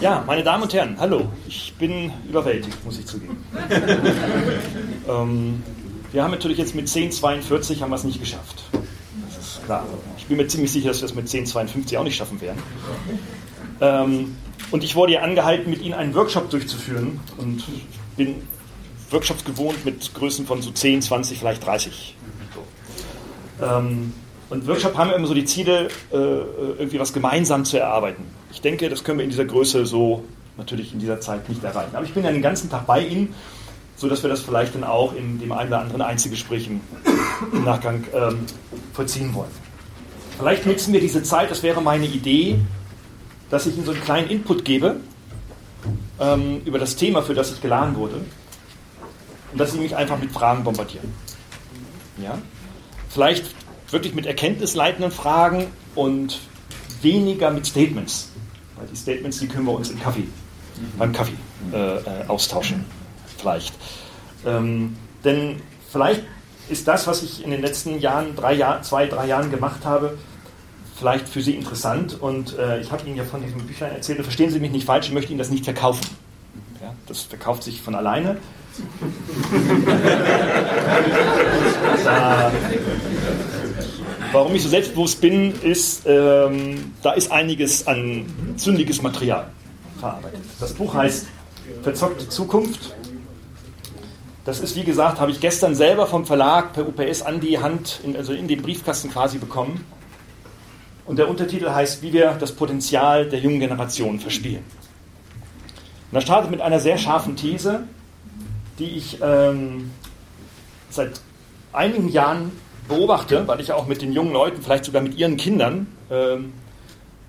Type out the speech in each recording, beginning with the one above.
Ja, meine Damen und Herren, hallo. Ich bin überwältigt, muss ich zugeben. ähm, wir haben natürlich jetzt mit 1042 haben wir es nicht geschafft. Das ist klar. Ich bin mir ziemlich sicher, dass wir es mit 1052 auch nicht schaffen werden. Ähm, und ich wurde ja angehalten, mit Ihnen einen Workshop durchzuführen und bin Workshops gewohnt mit Größen von so 10, 20, vielleicht 30. So. Ähm, und Workshop haben immer so die Ziele, äh, irgendwie was gemeinsam zu erarbeiten. Ich denke, das können wir in dieser Größe so natürlich in dieser Zeit nicht erreichen. Aber ich bin ja den ganzen Tag bei Ihnen, sodass wir das vielleicht dann auch in dem einen oder anderen Einzelgespräch im, Nachgang ähm, vollziehen wollen. Vielleicht nutzen wir diese Zeit, das wäre meine Idee, dass ich Ihnen so einen kleinen Input gebe ähm, über das Thema, für das ich geladen wurde. Und dass Sie mich einfach mit Fragen bombardieren. Ja? Vielleicht wirklich mit erkenntnisleitenden Fragen und weniger mit Statements. Weil die Statements, die können wir uns im Kaffee, mhm. beim Kaffee äh, äh, austauschen. Vielleicht. Ähm, denn vielleicht ist das, was ich in den letzten Jahren, drei Jahr, zwei, drei Jahren gemacht habe, vielleicht für Sie interessant. Und äh, ich habe Ihnen ja von diesem Büchlein erzählt, verstehen Sie mich nicht falsch, ich möchte Ihnen das nicht verkaufen. Ja, das verkauft sich von alleine. da, Warum ich so selbstbewusst bin, ist, ähm, da ist einiges an zündiges Material verarbeitet. Das Buch heißt Verzockte Zukunft. Das ist, wie gesagt, habe ich gestern selber vom Verlag per UPS an die Hand, in, also in den Briefkasten quasi bekommen. Und der Untertitel heißt, wie wir das Potenzial der jungen Generation verspielen. Und das startet mit einer sehr scharfen These, die ich ähm, seit einigen Jahren beobachte, weil ich auch mit den jungen Leuten, vielleicht sogar mit ihren Kindern ähm,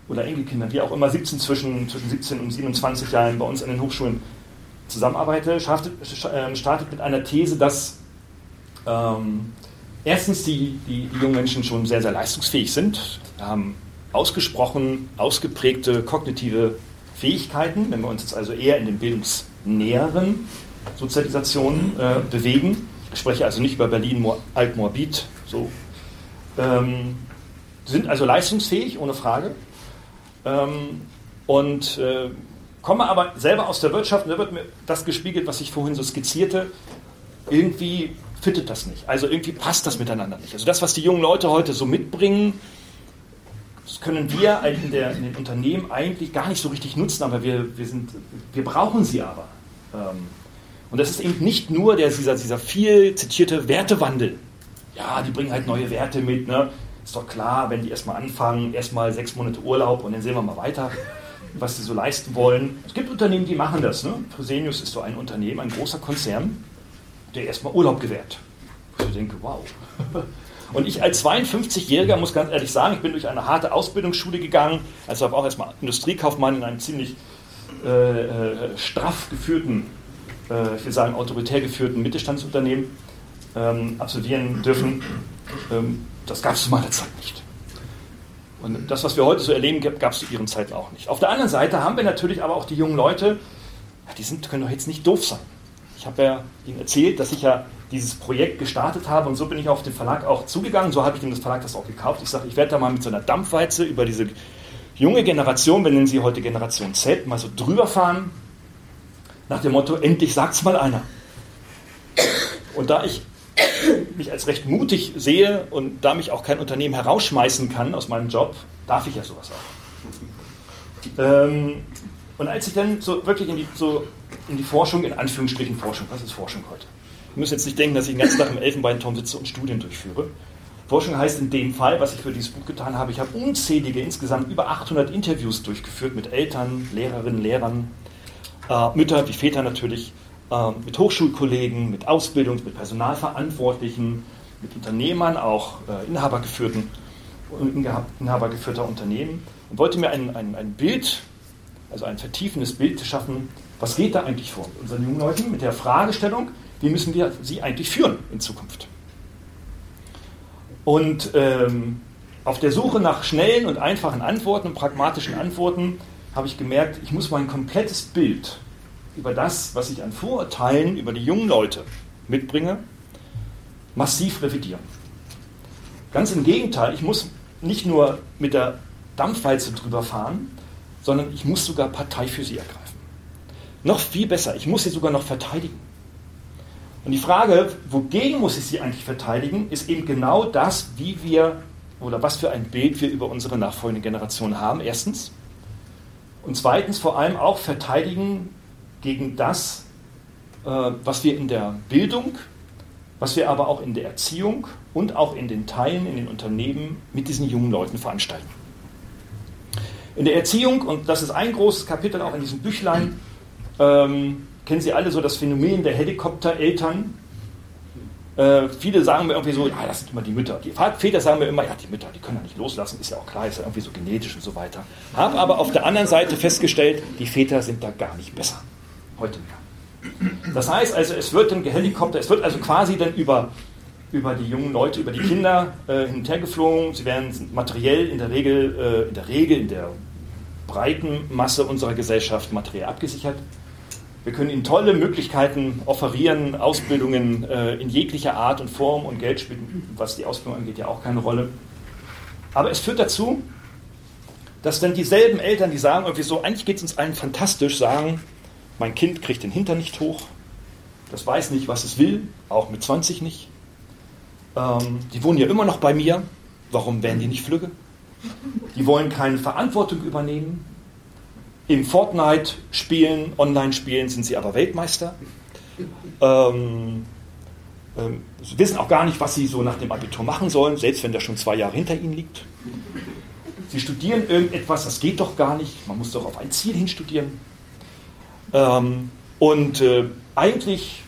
oder Enkelkindern, wie auch immer, 17 zwischen, zwischen 17 und 27 Jahren bei uns an den Hochschulen zusammenarbeite, startet, ähm, startet mit einer These, dass ähm, erstens die, die, die, jungen Menschen schon sehr, sehr leistungsfähig sind, haben ausgesprochen ausgeprägte kognitive Fähigkeiten, wenn wir uns jetzt also eher in den bildungsnäheren Sozialisationen äh, bewegen. Ich spreche also nicht über Berlin Altmorbid so. Ähm, sind also leistungsfähig, ohne Frage. Ähm, und äh, komme aber selber aus der Wirtschaft und da wird mir das gespiegelt, was ich vorhin so skizzierte. Irgendwie fittet das nicht. Also irgendwie passt das miteinander nicht. Also das, was die jungen Leute heute so mitbringen, das können wir in, der, in den Unternehmen eigentlich gar nicht so richtig nutzen, aber wir, wir, sind, wir brauchen sie aber. Ähm, und das ist eben nicht nur der, dieser, dieser viel zitierte Wertewandel, ja, die bringen halt neue Werte mit. Ne? Ist doch klar, wenn die erstmal anfangen, erstmal sechs Monate Urlaub und dann sehen wir mal weiter, was sie so leisten wollen. Es gibt Unternehmen, die machen das. Ne? Fresenius ist so ein Unternehmen, ein großer Konzern, der erstmal Urlaub gewährt. Wo ich denke, wow. Und ich als 52-Jähriger muss ganz ehrlich sagen, ich bin durch eine harte Ausbildungsschule gegangen, also habe auch erstmal Industriekaufmann in einem ziemlich äh, äh, straff geführten, äh, ich will sagen autoritär geführten Mittelstandsunternehmen ähm, absolvieren dürfen. Ähm, das gab es zu meiner Zeit nicht. Und das, was wir heute so erleben, gab es zu ihren Zeiten auch nicht. Auf der anderen Seite haben wir natürlich aber auch die jungen Leute, die sind, können doch jetzt nicht doof sein. Ich habe ja Ihnen erzählt, dass ich ja dieses Projekt gestartet habe und so bin ich auf den Verlag auch zugegangen. So habe ich dem Verlag das auch gekauft. Ich sage, ich werde da mal mit so einer Dampfwalze über diese junge Generation, wir nennen sie heute Generation Z, mal so drüber fahren. Nach dem Motto, endlich sagt es mal einer. Und da ich mich als recht mutig sehe und da mich auch kein Unternehmen herausschmeißen kann aus meinem Job, darf ich ja sowas auch. Ähm, und als ich dann so wirklich in die, so in die Forschung, in Anführungsstrichen Forschung, was ist Forschung heute? Ich muss jetzt nicht denken, dass ich den ganzen Tag im Elfenbeinturm sitze und Studien durchführe. Forschung heißt in dem Fall, was ich für dieses Buch getan habe, ich habe unzählige, insgesamt über 800 Interviews durchgeführt mit Eltern, Lehrerinnen, Lehrern, äh, Mütter wie Väter natürlich, mit Hochschulkollegen, mit Ausbildungs-, mit Personalverantwortlichen, mit Unternehmern, auch äh, inhabergeführten, inhabergeführter Unternehmen. Und wollte mir ein, ein, ein Bild, also ein vertiefendes Bild schaffen, was geht da eigentlich vor mit unseren jungen Leuten, mit der Fragestellung, wie müssen wir sie eigentlich führen in Zukunft. Und ähm, auf der Suche nach schnellen und einfachen Antworten und pragmatischen Antworten habe ich gemerkt, ich muss mein komplettes Bild über das, was ich an Vorurteilen über die jungen Leute mitbringe, massiv revidieren. Ganz im Gegenteil, ich muss nicht nur mit der Dampfwalze drüber fahren, sondern ich muss sogar Partei für sie ergreifen. Noch viel besser, ich muss sie sogar noch verteidigen. Und die Frage, wogegen muss ich sie eigentlich verteidigen, ist eben genau das, wie wir oder was für ein Bild wir über unsere nachfolgende Generation haben, erstens. Und zweitens vor allem auch verteidigen gegen das, äh, was wir in der Bildung, was wir aber auch in der Erziehung und auch in den Teilen, in den Unternehmen mit diesen jungen Leuten veranstalten. In der Erziehung, und das ist ein großes Kapitel auch in diesem Büchlein, ähm, kennen Sie alle so das Phänomen der Helikoptereltern. Äh, viele sagen mir irgendwie so, ja, das sind immer die Mütter. Die Väter sagen mir immer, ja, die Mütter, die können ja nicht loslassen, ist ja auch klar, ist ja irgendwie so genetisch und so weiter. Habe aber auf der anderen Seite festgestellt, die Väter sind da gar nicht besser. Heute mehr. Das heißt also, es wird ein Helikopter, es wird also quasi dann über, über die jungen Leute, über die Kinder äh, geflogen. Sie werden materiell in der Regel, äh, in der Regel, in der breiten Masse unserer Gesellschaft materiell abgesichert. Wir können ihnen tolle Möglichkeiten offerieren, Ausbildungen äh, in jeglicher Art und Form und Geld spielt, was die Ausbildung angeht, ja auch keine Rolle. Aber es führt dazu, dass dann dieselben Eltern, die sagen irgendwie so, eigentlich geht es uns allen fantastisch, sagen, mein Kind kriegt den Hintern nicht hoch, das weiß nicht, was es will, auch mit 20 nicht. Ähm, die wohnen ja immer noch bei mir, warum werden die nicht flügge? Die wollen keine Verantwortung übernehmen, im Fortnite-Spielen, Online-Spielen sind sie aber Weltmeister. Ähm, ähm, sie wissen auch gar nicht, was sie so nach dem Abitur machen sollen, selbst wenn das schon zwei Jahre hinter ihnen liegt. Sie studieren irgendetwas, das geht doch gar nicht. Man muss doch auf ein Ziel hin studieren. Ähm, und äh, eigentlich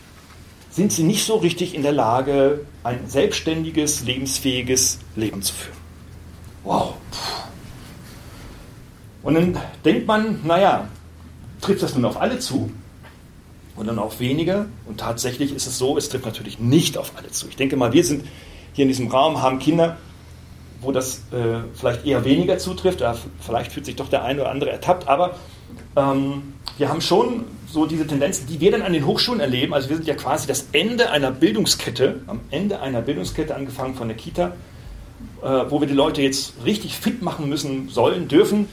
sind sie nicht so richtig in der Lage, ein selbstständiges, lebensfähiges Leben zu führen. Wow. Und dann denkt man, naja, trifft das nun auf alle zu? Und dann auf wenige? Und tatsächlich ist es so, es trifft natürlich nicht auf alle zu. Ich denke mal, wir sind hier in diesem Raum, haben Kinder, wo das äh, vielleicht eher weniger zutrifft. Vielleicht fühlt sich doch der eine oder andere ertappt. Aber ähm, wir haben schon so diese Tendenzen, die wir dann an den Hochschulen erleben. Also wir sind ja quasi das Ende einer Bildungskette, am Ende einer Bildungskette angefangen von der Kita, äh, wo wir die Leute jetzt richtig fit machen müssen, sollen, dürfen,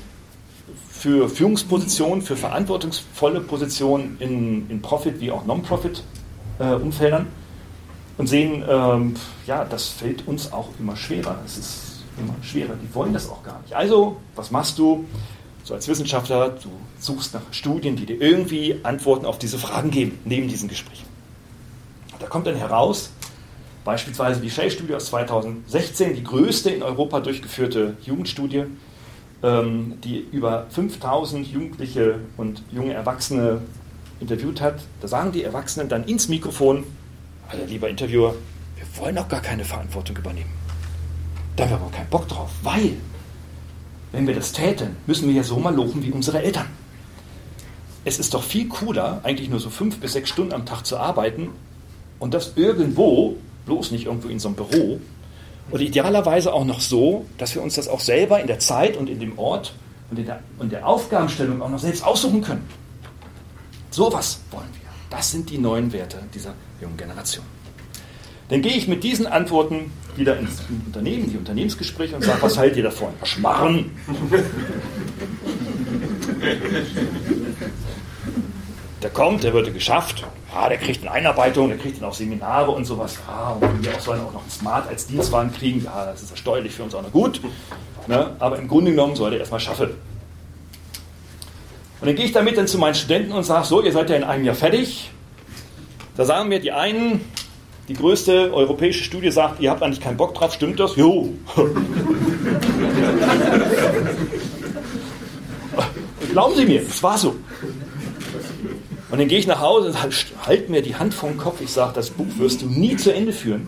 für Führungspositionen, für verantwortungsvolle Positionen in, in Profit- wie auch Non-Profit-Umfeldern äh, und sehen, ähm, ja, das fällt uns auch immer schwerer. Es ist immer schwerer. Die wollen das auch gar nicht. Also, was machst du? So als Wissenschaftler, du suchst nach Studien, die dir irgendwie Antworten auf diese Fragen geben, neben diesen Gesprächen. Da kommt dann heraus, beispielsweise die Shell-Studie aus 2016, die größte in Europa durchgeführte Jugendstudie, ähm, die über 5000 Jugendliche und junge Erwachsene interviewt hat. Da sagen die Erwachsenen dann ins Mikrofon, also lieber Interviewer, wir wollen auch gar keine Verantwortung übernehmen. Da haben wir aber keinen Bock drauf, weil, wenn wir das täten, müssen wir ja so mal lochen wie unsere Eltern. Es ist doch viel cooler, eigentlich nur so fünf bis sechs Stunden am Tag zu arbeiten und das irgendwo, bloß nicht irgendwo in so einem Büro, oder idealerweise auch noch so, dass wir uns das auch selber in der Zeit und in dem Ort und in der, und der Aufgabenstellung auch noch selbst aussuchen können. Sowas wollen wir. Das sind die neuen Werte dieser jungen Generation. Dann gehe ich mit diesen Antworten wieder ins Unternehmen, die Unternehmensgespräche und sage, was haltet ihr davon? Schmarren. Der kommt, der wird geschafft, ah, der kriegt eine Einarbeitung, der kriegt dann auch Seminare und sowas. Ah, und wir auch sollen auch noch ein Smart als Dienstwagen kriegen. Ja, das ist ja steuerlich für uns auch noch gut. Ne? Aber im Grunde genommen soll der erstmal schaffen. Und dann gehe ich damit dann zu meinen Studenten und sage, so, ihr seid ja in einem Jahr fertig. Da sagen mir die einen, die größte europäische Studie sagt, ihr habt eigentlich keinen Bock drauf, stimmt das? Jo. Glauben Sie mir, es war so. Und dann gehe ich nach Hause und halte mir die Hand vom Kopf. Ich sage, das Buch wirst du nie zu Ende führen.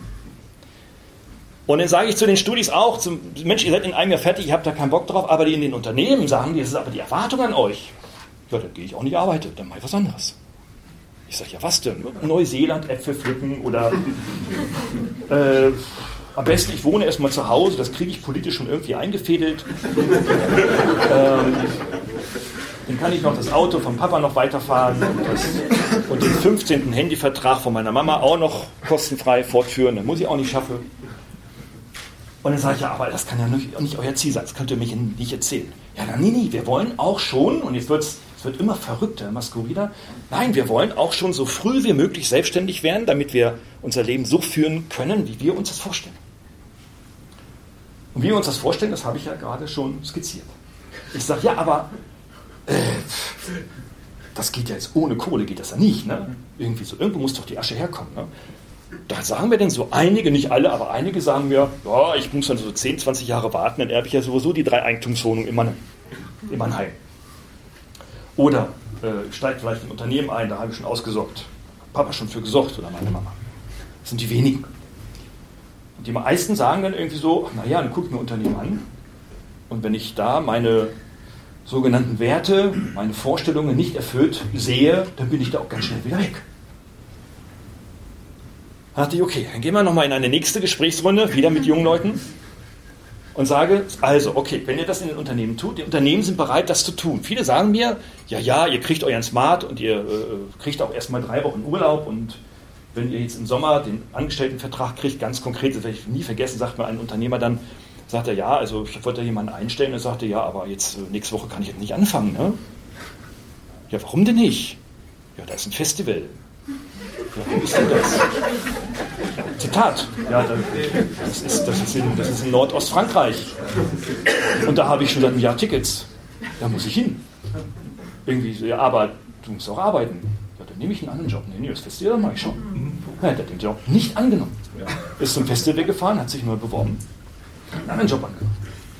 Und dann sage ich zu den Studis auch, zum, Mensch, ihr seid in einem Jahr fertig, ihr habt da keinen Bock drauf, aber die in den Unternehmen sagen, das ist aber die Erwartung an euch. Ja, dann gehe ich auch nicht arbeiten, dann mache ich was anderes. Ich sage, ja was denn? Neuseeland Äpfel pflücken oder äh, am besten, ich wohne erstmal zu Hause, das kriege ich politisch schon irgendwie eingefädelt. ähm, dann kann ich noch das Auto vom Papa noch weiterfahren und, das, und den 15. Handyvertrag von meiner Mama auch noch kostenfrei fortführen. Das muss ich auch nicht schaffen. Und dann sage ich, ja, aber das kann ja nicht, nicht euer Ziel sein, das könnt ihr mir nicht erzählen. Ja, na, nee, nee, wir wollen auch schon, und jetzt wird's, es wird immer verrückter, Maskurida, nein, wir wollen auch schon so früh wie möglich selbstständig werden, damit wir unser Leben so führen können, wie wir uns das vorstellen. Und wie wir uns das vorstellen, das habe ich ja gerade schon skizziert. Ich sage, ja, aber äh, das geht ja jetzt ohne Kohle, geht das ja nicht. Ne? Irgendwie so, irgendwo muss doch die Asche herkommen. Ne? Da sagen wir denn so einige, nicht alle, aber einige sagen mir, ja, ich muss dann so 10, 20 Jahre warten, dann erbe ich ja sowieso die drei Eigentumswohnungen in. In Mannheim. Oder äh, steigt vielleicht ein Unternehmen ein, da habe ich schon ausgesorgt. Papa schon für gesorgt oder meine Mama. Das sind die wenigen. Und die meisten sagen dann irgendwie so, naja, dann gucke ich mir Unternehmen an. Und wenn ich da meine sogenannten Werte, meine Vorstellungen nicht erfüllt sehe, dann bin ich da auch ganz schnell wieder weg. Da dachte ich, okay, dann gehen wir nochmal in eine nächste Gesprächsrunde, wieder mit jungen Leuten, und sage, also, okay, wenn ihr das in den Unternehmen tut, die Unternehmen sind bereit, das zu tun. Viele sagen mir, ja, ja, ihr kriegt euren Smart und ihr äh, kriegt auch erstmal drei Wochen Urlaub und wenn ihr jetzt im Sommer den Angestelltenvertrag kriegt, ganz konkret, das werde ich nie vergessen, sagt mir ein Unternehmer dann, sagt er, ja, also ich wollte jemanden einstellen. Er sagte, ja, aber jetzt äh, nächste Woche kann ich jetzt nicht anfangen. Ne? Ja, warum denn nicht? Ja, da ist ein Festival. Ja, wo ist denn das? Zitat. Ja, das ist, das ist, in, das ist in Nordostfrankreich. Und da habe ich schon seit einem Jahr Tickets. Da muss ich hin. Irgendwie so, ja, aber du musst auch arbeiten. Ja, dann nehme ich einen anderen Job. Nee, nee, das Festival mache ich schon. Ja, der hat den Job nicht angenommen. Ist zum Festival gefahren, hat sich neu beworben einen anderen Job angenommen.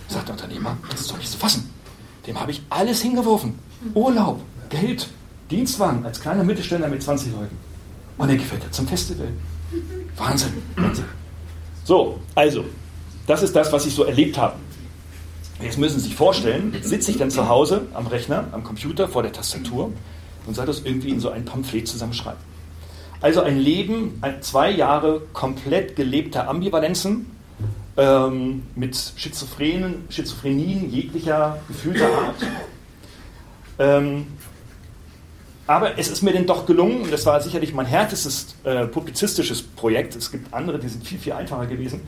Sagt der Unternehmer, das ist doch nicht zu fassen. Dem habe ich alles hingeworfen. Urlaub, Geld, Dienstwagen als kleiner Mittelständler mit 20 Leuten. Und er gefällt er zum Festival. Wahnsinn. So, also, das ist das, was ich so erlebt habe. Jetzt müssen Sie sich vorstellen, sitze ich dann zu Hause am Rechner, am Computer, vor der Tastatur und soll das irgendwie in so ein Pamphlet zusammenschreiben. Also ein Leben, zwei Jahre komplett gelebter Ambivalenzen, ähm, mit Schizophrenen, Schizophrenien jeglicher gefühlter Art. Ähm, aber es ist mir denn doch gelungen, und das war sicherlich mein härtestes äh, publizistisches Projekt, es gibt andere, die sind viel, viel einfacher gewesen,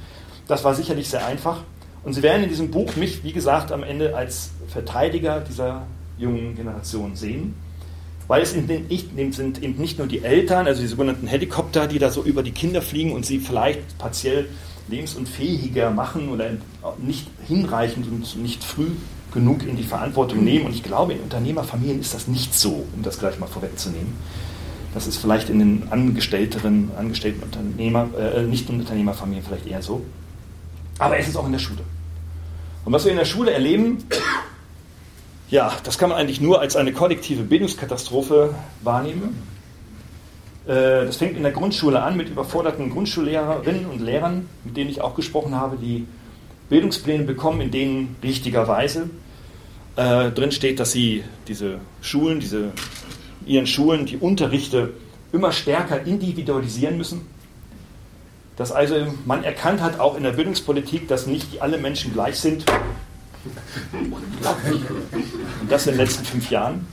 das war sicherlich sehr einfach. Und Sie werden in diesem Buch mich, wie gesagt, am Ende als Verteidiger dieser jungen Generation sehen, weil es sind eben nicht nur die Eltern, also die sogenannten Helikopter, die da so über die Kinder fliegen und sie vielleicht partiell lebensunfähiger machen oder nicht hinreichend und nicht früh genug in die Verantwortung nehmen. Und ich glaube, in Unternehmerfamilien ist das nicht so, um das gleich mal vorwegzunehmen. Das ist vielleicht in den angestellteren, angestellten Unternehmer, äh, nicht in Unternehmerfamilien vielleicht eher so. Aber es ist auch in der Schule. Und was wir in der Schule erleben, ja, das kann man eigentlich nur als eine kollektive Bildungskatastrophe wahrnehmen. Äh, das fängt in der Grundschule an mit überforderten Grundschullehrerinnen und Lehrern, mit denen ich auch gesprochen habe, die Bildungspläne bekommen, in denen richtigerweise äh, drin steht, dass sie diese Schulen, diese ihren Schulen die Unterrichte immer stärker individualisieren müssen. Dass also man erkannt hat, auch in der Bildungspolitik, dass nicht alle Menschen gleich sind. Und das in den letzten fünf Jahren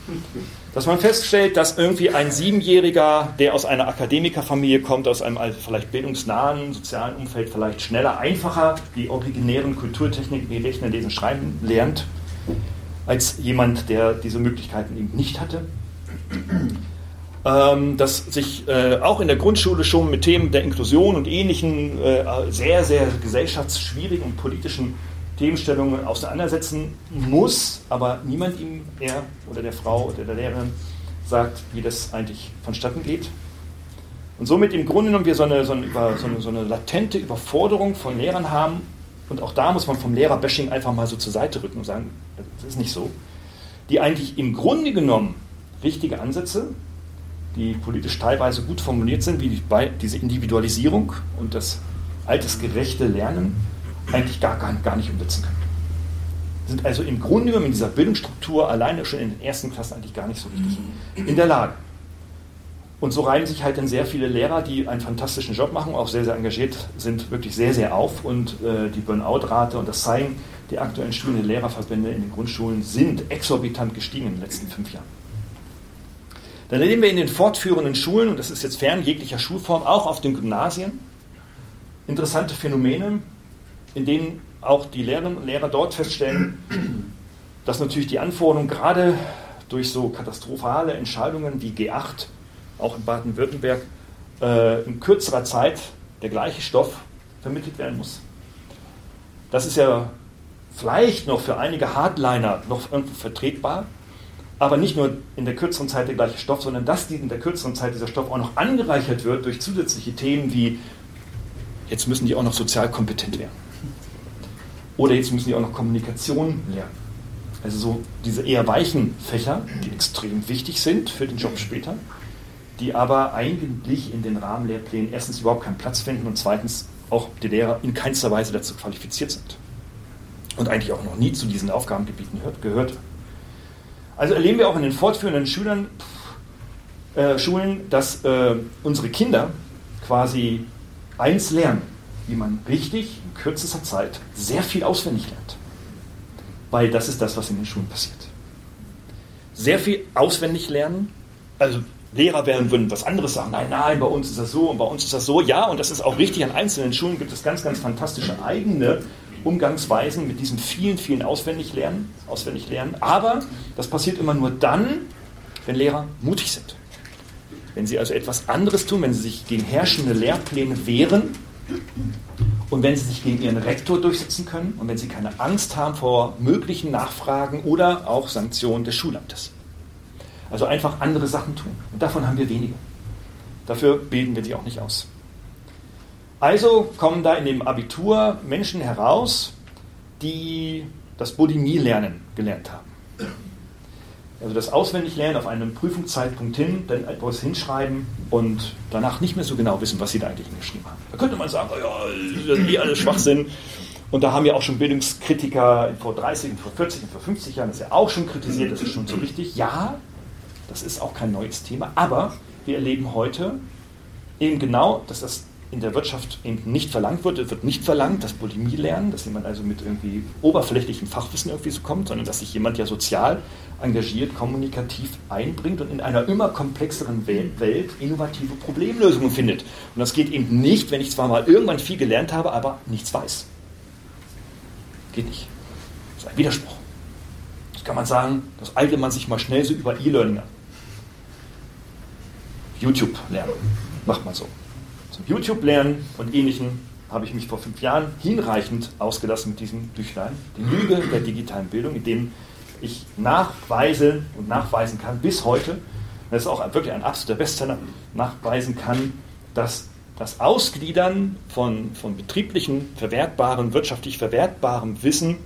dass man feststellt, dass irgendwie ein Siebenjähriger, der aus einer Akademikerfamilie kommt, aus einem vielleicht bildungsnahen sozialen Umfeld, vielleicht schneller, einfacher die originären Kulturtechniken wie Rechnen, Lesen, Schreiben lernt, als jemand, der diese Möglichkeiten eben nicht hatte. Ähm, dass sich äh, auch in der Grundschule schon mit Themen der Inklusion und ähnlichen äh, sehr, sehr gesellschaftsschwierigen und politischen Themenstellungen auseinandersetzen muss, aber niemand ihm, er oder der Frau oder der Lehrerin, sagt, wie das eigentlich vonstatten geht. Und somit im Grunde genommen wir so eine, so eine, so eine, so eine latente Überforderung von Lehrern haben. Und auch da muss man vom Lehrerbashing einfach mal so zur Seite rücken und sagen, das ist nicht so. Die eigentlich im Grunde genommen richtige Ansätze, die politisch teilweise gut formuliert sind, wie diese Individualisierung und das altersgerechte Lernen, eigentlich gar, gar, gar nicht umsetzen können. Sind also im Grunde genommen in dieser Bildungsstruktur alleine schon in den ersten Klassen eigentlich gar nicht so richtig in der Lage. Und so reiben sich halt dann sehr viele Lehrer, die einen fantastischen Job machen, auch sehr, sehr engagiert sind, wirklich sehr, sehr auf. Und äh, die Burnout-Rate, und das zeigen die aktuellen Studien der Lehrerverbände in den Grundschulen, sind exorbitant gestiegen in den letzten fünf Jahren. Dann erleben wir in den fortführenden Schulen, und das ist jetzt fern jeglicher Schulform, auch auf den Gymnasien, interessante Phänomene, in denen auch die Lehrerinnen und Lehrer dort feststellen, dass natürlich die Anforderungen gerade durch so katastrophale Entscheidungen wie G8, auch in Baden-Württemberg, äh, in kürzerer Zeit der gleiche Stoff vermittelt werden muss. Das ist ja vielleicht noch für einige Hardliner noch irgendwo vertretbar, aber nicht nur in der kürzeren Zeit der gleiche Stoff, sondern dass in der kürzeren Zeit dieser Stoff auch noch angereichert wird durch zusätzliche Themen wie, jetzt müssen die auch noch sozial kompetent werden. Oder jetzt müssen die auch noch Kommunikation lernen. Also so diese eher weichen Fächer, die extrem wichtig sind für den Job später, die aber eigentlich in den Rahmenlehrplänen erstens überhaupt keinen Platz finden und zweitens auch die Lehrer in keinster Weise dazu qualifiziert sind. Und eigentlich auch noch nie zu diesen Aufgabengebieten gehört. Also erleben wir auch in den fortführenden Schülern, äh, Schulen, dass äh, unsere Kinder quasi eins lernen, wie man richtig in kürzester Zeit sehr viel auswendig lernt. Weil das ist das, was in den Schulen passiert. Sehr viel auswendig lernen. Also Lehrer werden würden was anderes sagen. Nein, nein, bei uns ist das so und bei uns ist das so. Ja, und das ist auch richtig. An einzelnen Schulen gibt es ganz, ganz fantastische eigene Umgangsweisen mit diesem vielen, vielen auswendig lernen, auswendig lernen. Aber das passiert immer nur dann, wenn Lehrer mutig sind. Wenn sie also etwas anderes tun, wenn sie sich gegen herrschende Lehrpläne wehren und wenn sie sich gegen ihren Rektor durchsetzen können und wenn sie keine Angst haben vor möglichen Nachfragen oder auch Sanktionen des Schulamtes. Also einfach andere Sachen tun. Und davon haben wir wenige. Dafür bilden wir sie auch nicht aus. Also kommen da in dem Abitur Menschen heraus, die das Bulimie-Lernen gelernt haben. Also das Auswendiglernen auf einen Prüfungszeitpunkt hin, dann etwas hinschreiben und danach nicht mehr so genau wissen, was sie da eigentlich hingeschrieben haben. Da könnte man sagen, oh ja, das ist eh alles Schwachsinn. Und da haben ja auch schon Bildungskritiker vor 30, vor 40 und vor 50 Jahren das ja auch schon kritisiert, das ist schon so richtig. Ja, das ist auch kein neues Thema, aber wir erleben heute eben genau, dass das in der Wirtschaft eben nicht verlangt wird. Wird nicht verlangt, dass Bulimie lernen, dass jemand also mit irgendwie oberflächlichem Fachwissen irgendwie so kommt, sondern dass sich jemand ja sozial engagiert, kommunikativ einbringt und in einer immer komplexeren Welt innovative Problemlösungen findet. Und das geht eben nicht, wenn ich zwar mal irgendwann viel gelernt habe, aber nichts weiß. Geht nicht. Das ist ein Widerspruch. Das kann man sagen, das eignet man sich mal schnell so über E-Learning an. YouTube lernen. Macht man so zum YouTube-Lernen und Ähnlichem habe ich mich vor fünf Jahren hinreichend ausgelassen mit diesem Büchlein, die Lüge der digitalen Bildung, in dem ich nachweise und nachweisen kann bis heute, das ist auch wirklich ein absoluter Bestseller, nachweisen kann, dass das Ausgliedern von, von betrieblichen, verwertbaren, wirtschaftlich verwertbarem Wissen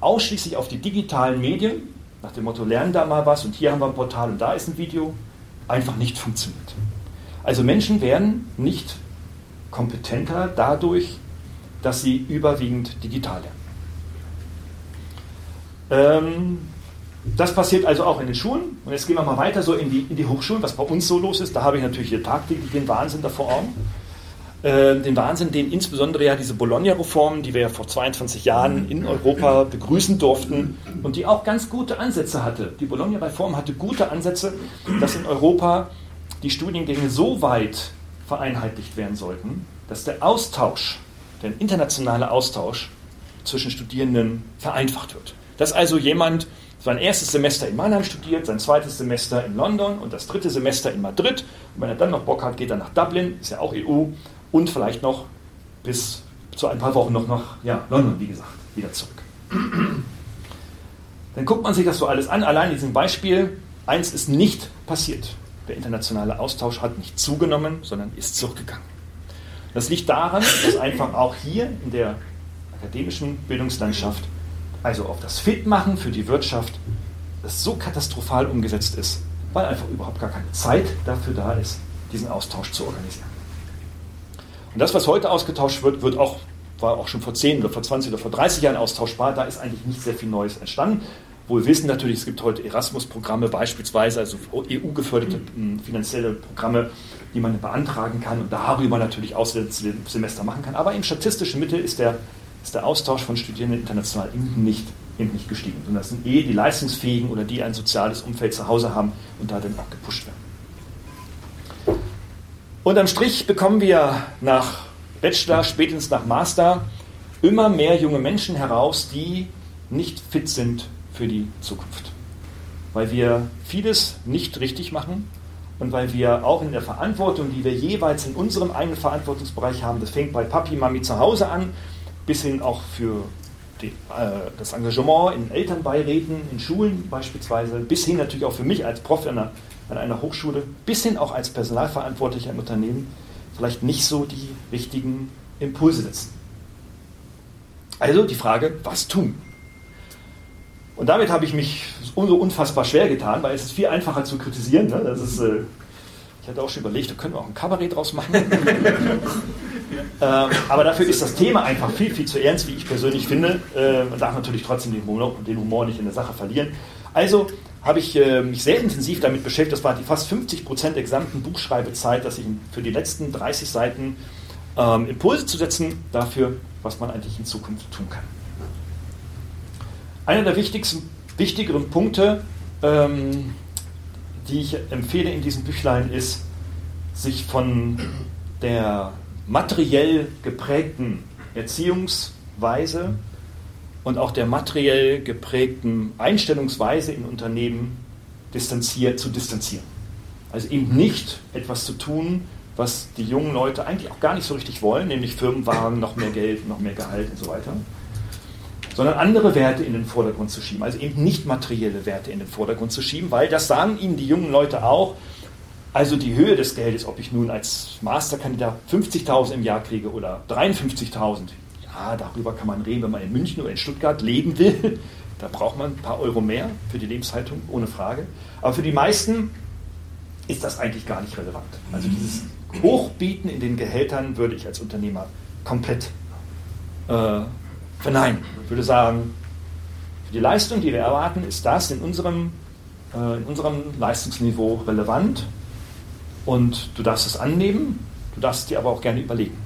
ausschließlich auf die digitalen Medien, nach dem Motto, lernen da mal was und hier haben wir ein Portal und da ist ein Video, einfach nicht funktioniert. Also Menschen werden nicht kompetenter dadurch, dass sie überwiegend digital lernen. Ähm, das passiert also auch in den Schulen. Und jetzt gehen wir mal weiter so in die, in die Hochschulen, was bei uns so los ist. Da habe ich natürlich hier tagtäglich den Wahnsinn da vor Augen. Äh, den Wahnsinn, den insbesondere ja diese Bologna-Reformen, die wir ja vor 22 Jahren in Europa begrüßen durften und die auch ganz gute Ansätze hatte. Die Bologna-Reform hatte gute Ansätze, dass in Europa die Studiengänge so weit vereinheitlicht werden sollten, dass der Austausch, der internationale Austausch zwischen Studierenden vereinfacht wird. Dass also jemand sein erstes Semester in Mannheim studiert, sein zweites Semester in London und das dritte Semester in Madrid. Und wenn er dann noch Bock hat, geht er nach Dublin, ist ja auch EU, und vielleicht noch bis zu ein paar Wochen noch nach ja, London, wie gesagt, wieder zurück. Dann guckt man sich das so alles an. Allein in diesem Beispiel, eins ist nicht passiert. Der internationale Austausch hat nicht zugenommen, sondern ist zurückgegangen. Das liegt daran, dass einfach auch hier in der akademischen Bildungslandschaft, also auf das Fitmachen für die Wirtschaft, es so katastrophal umgesetzt ist, weil einfach überhaupt gar keine Zeit dafür da ist, diesen Austausch zu organisieren. Und das, was heute ausgetauscht wird, wird auch, war auch schon vor 10 oder vor 20 oder vor 30 Jahren austauschbar. Da ist eigentlich nicht sehr viel Neues entstanden wohl wissen natürlich, es gibt heute Erasmus-Programme beispielsweise, also EU-geförderte hm, finanzielle Programme, die man beantragen kann und darüber natürlich Auslandssemester machen kann. Aber im statistischen Mittel ist der, ist der Austausch von Studierenden international eben nicht, eben nicht gestiegen, sondern das sind eh die Leistungsfähigen oder die ein soziales Umfeld zu Hause haben und da dann auch gepusht werden. Unterm Strich bekommen wir nach Bachelor, spätestens nach Master, immer mehr junge Menschen heraus, die nicht fit sind für die Zukunft. Weil wir vieles nicht richtig machen und weil wir auch in der Verantwortung, die wir jeweils in unserem eigenen Verantwortungsbereich haben, das fängt bei Papi, Mami zu Hause an, bis hin auch für die, äh, das Engagement in Elternbeiräten, in Schulen beispielsweise, bis hin natürlich auch für mich als Prof an einer, an einer Hochschule, bis hin auch als Personalverantwortlicher im Unternehmen, vielleicht nicht so die richtigen Impulse setzen. Also die Frage, was tun? Und damit habe ich mich so unfassbar schwer getan, weil es ist viel einfacher zu kritisieren. Ne? Das ist, äh, ich hatte auch schon überlegt, da können wir auch ein Kabarett draus machen. ähm, aber dafür ist das Thema einfach viel, viel zu ernst, wie ich persönlich finde. Äh, man darf natürlich trotzdem den Humor, den Humor, nicht in der Sache verlieren. Also habe ich äh, mich sehr intensiv damit beschäftigt. Das war die fast 50 Prozent der gesamten Buchschreibezeit, dass ich für die letzten 30 Seiten ähm, Impulse zu setzen dafür, was man eigentlich in Zukunft tun kann. Einer der wichtigsten, wichtigeren Punkte, ähm, die ich empfehle in diesem Büchlein, ist, sich von der materiell geprägten Erziehungsweise und auch der materiell geprägten Einstellungsweise in Unternehmen distanziert, zu distanzieren. Also eben nicht etwas zu tun, was die jungen Leute eigentlich auch gar nicht so richtig wollen, nämlich Firmenwagen, noch mehr Geld, noch mehr Gehalt und so weiter, sondern andere Werte in den Vordergrund zu schieben, also eben nicht materielle Werte in den Vordergrund zu schieben, weil das sagen ihnen die jungen Leute auch, also die Höhe des Geldes, ob ich nun als Masterkandidat 50.000 im Jahr kriege oder 53.000, ja, darüber kann man reden, wenn man in München oder in Stuttgart leben will. Da braucht man ein paar Euro mehr für die Lebenshaltung, ohne Frage. Aber für die meisten ist das eigentlich gar nicht relevant. Also dieses Hochbieten in den Gehältern würde ich als Unternehmer komplett äh, verneinen. Ich würde sagen, für die Leistung, die wir erwarten, ist das in unserem, äh, in unserem Leistungsniveau relevant und du darfst es annehmen, du darfst dir aber auch gerne überlegen.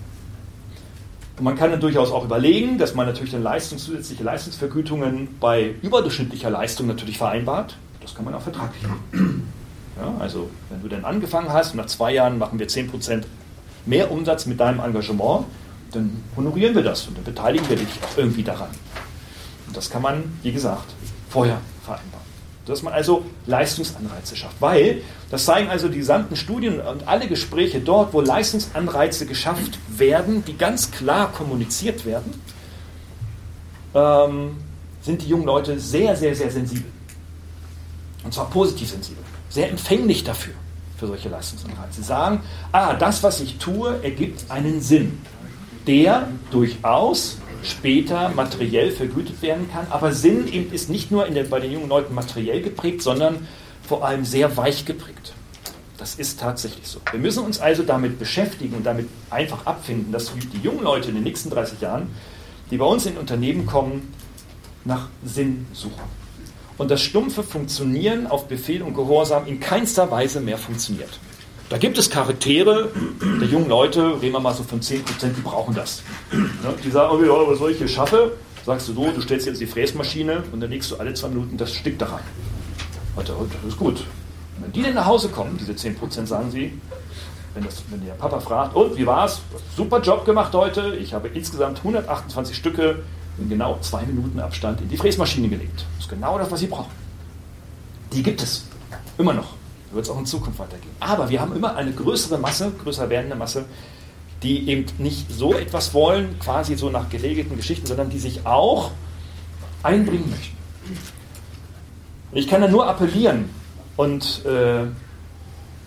Und man kann dann durchaus auch überlegen, dass man natürlich dann Leistungs zusätzliche Leistungsvergütungen bei überdurchschnittlicher Leistung natürlich vereinbart. Das kann man auch vertraglich machen. Ja, also wenn du dann angefangen hast und nach zwei Jahren machen wir 10% mehr Umsatz mit deinem Engagement, dann honorieren wir das und dann beteiligen wir dich auch irgendwie daran. Und das kann man, wie gesagt, vorher vereinbaren. Dass man also Leistungsanreize schafft. Weil, das zeigen also die gesamten Studien und alle Gespräche dort, wo Leistungsanreize geschafft werden, die ganz klar kommuniziert werden, ähm, sind die jungen Leute sehr, sehr, sehr sensibel. Und zwar positiv sensibel. Sehr empfänglich dafür, für solche Leistungsanreize. Sie sagen, ah, das, was ich tue, ergibt einen Sinn der durchaus später materiell vergütet werden kann. Aber Sinn ist nicht nur der, bei den jungen Leuten materiell geprägt, sondern vor allem sehr weich geprägt. Das ist tatsächlich so. Wir müssen uns also damit beschäftigen und damit einfach abfinden, dass die jungen Leute in den nächsten 30 Jahren, die bei uns in Unternehmen kommen, nach Sinn suchen. Und das stumpfe Funktionieren auf Befehl und Gehorsam in keinster Weise mehr funktioniert. Da gibt es Charaktere der jungen Leute, reden wir mal so von 10%, die brauchen das. die sagen, oh, ja, was soll ich hier schaffe? Sagst du so, du stellst jetzt die Fräsmaschine und dann legst du alle zwei Minuten das Stück da rein. Und das ist gut. wenn die dann nach Hause kommen, diese 10%, sagen sie, wenn, das, wenn der Papa fragt, und wie war's? Super Job gemacht heute. Ich habe insgesamt 128 Stücke in genau zwei Minuten Abstand in die Fräsmaschine gelegt. Das ist genau das, was sie brauchen. Die gibt es. Immer noch wird es auch in Zukunft weitergehen. Aber wir haben immer eine größere Masse, größer werdende Masse, die eben nicht so etwas wollen, quasi so nach geregelten Geschichten, sondern die sich auch einbringen möchten. Ich kann da nur appellieren und äh,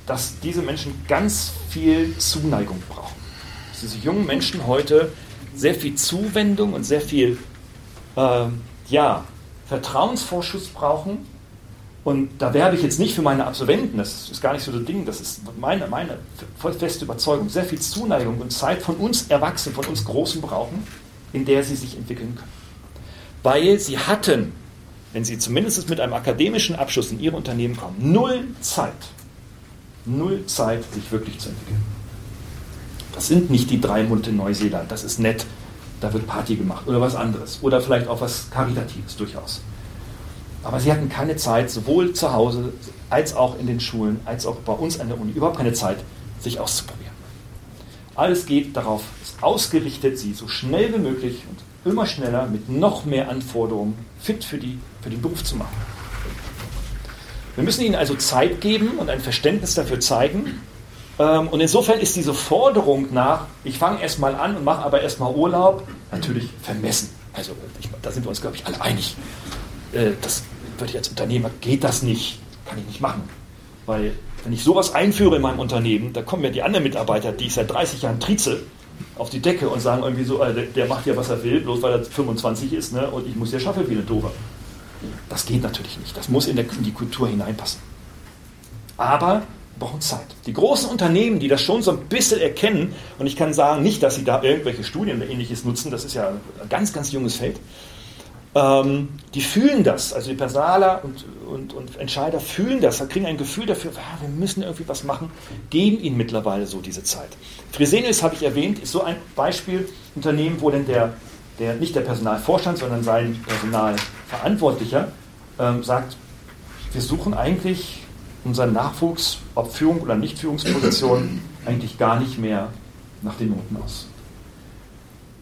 dass diese Menschen ganz viel Zuneigung brauchen. Dass diese jungen Menschen heute sehr viel Zuwendung und sehr viel äh, ja, Vertrauensvorschuss brauchen und da werbe ich jetzt nicht für meine Absolventen, das ist gar nicht so das Ding, das ist meine, meine feste Überzeugung, sehr viel Zuneigung und Zeit von uns Erwachsenen, von uns Großen brauchen, in der sie sich entwickeln können. Weil sie hatten, wenn sie zumindest mit einem akademischen Abschluss in ihre Unternehmen kommen, null Zeit, null Zeit, sich wirklich zu entwickeln. Das sind nicht die drei Monate in Neuseeland, das ist nett, da wird Party gemacht oder was anderes. Oder vielleicht auch was Karitatives durchaus. Aber sie hatten keine Zeit, sowohl zu Hause als auch in den Schulen, als auch bei uns an der Uni, überhaupt keine Zeit, sich auszuprobieren. Alles geht darauf, ist ausgerichtet, sie so schnell wie möglich und immer schneller mit noch mehr Anforderungen fit für, die, für den Beruf zu machen. Wir müssen ihnen also Zeit geben und ein Verständnis dafür zeigen. Ähm, und insofern ist diese Forderung nach, ich fange erstmal an und mache aber erstmal Urlaub, natürlich vermessen. Also da sind wir uns, glaube ich, alle einig. Äh, das würde ich als Unternehmer, geht das nicht, kann ich nicht machen. Weil wenn ich sowas einführe in meinem Unternehmen, da kommen ja die anderen Mitarbeiter, die ich seit 30 Jahren trieze, auf die Decke und sagen irgendwie so, äh, der macht ja, was er will, bloß weil er 25 ist ne, und ich muss ja schaffen wie eine Doofe. Das geht natürlich nicht. Das muss in, der, in die Kultur hineinpassen. Aber wir brauchen Zeit. Die großen Unternehmen, die das schon so ein bisschen erkennen, und ich kann sagen, nicht, dass sie da irgendwelche Studien oder ähnliches nutzen, das ist ja ein ganz, ganz junges Feld, ähm, die fühlen das, also die Personaler und, und, und Entscheider fühlen das, kriegen ein Gefühl dafür, ah, wir müssen irgendwie was machen, geben ihnen mittlerweile so diese Zeit. Fresenius, habe ich erwähnt, ist so ein Beispiel, Unternehmen, wo denn der, der nicht der Personalvorstand, sondern sein Personalverantwortlicher ähm, sagt, wir suchen eigentlich unseren Nachwuchs, ob Führung oder Nicht-Führungsposition, eigentlich gar nicht mehr nach den Noten aus.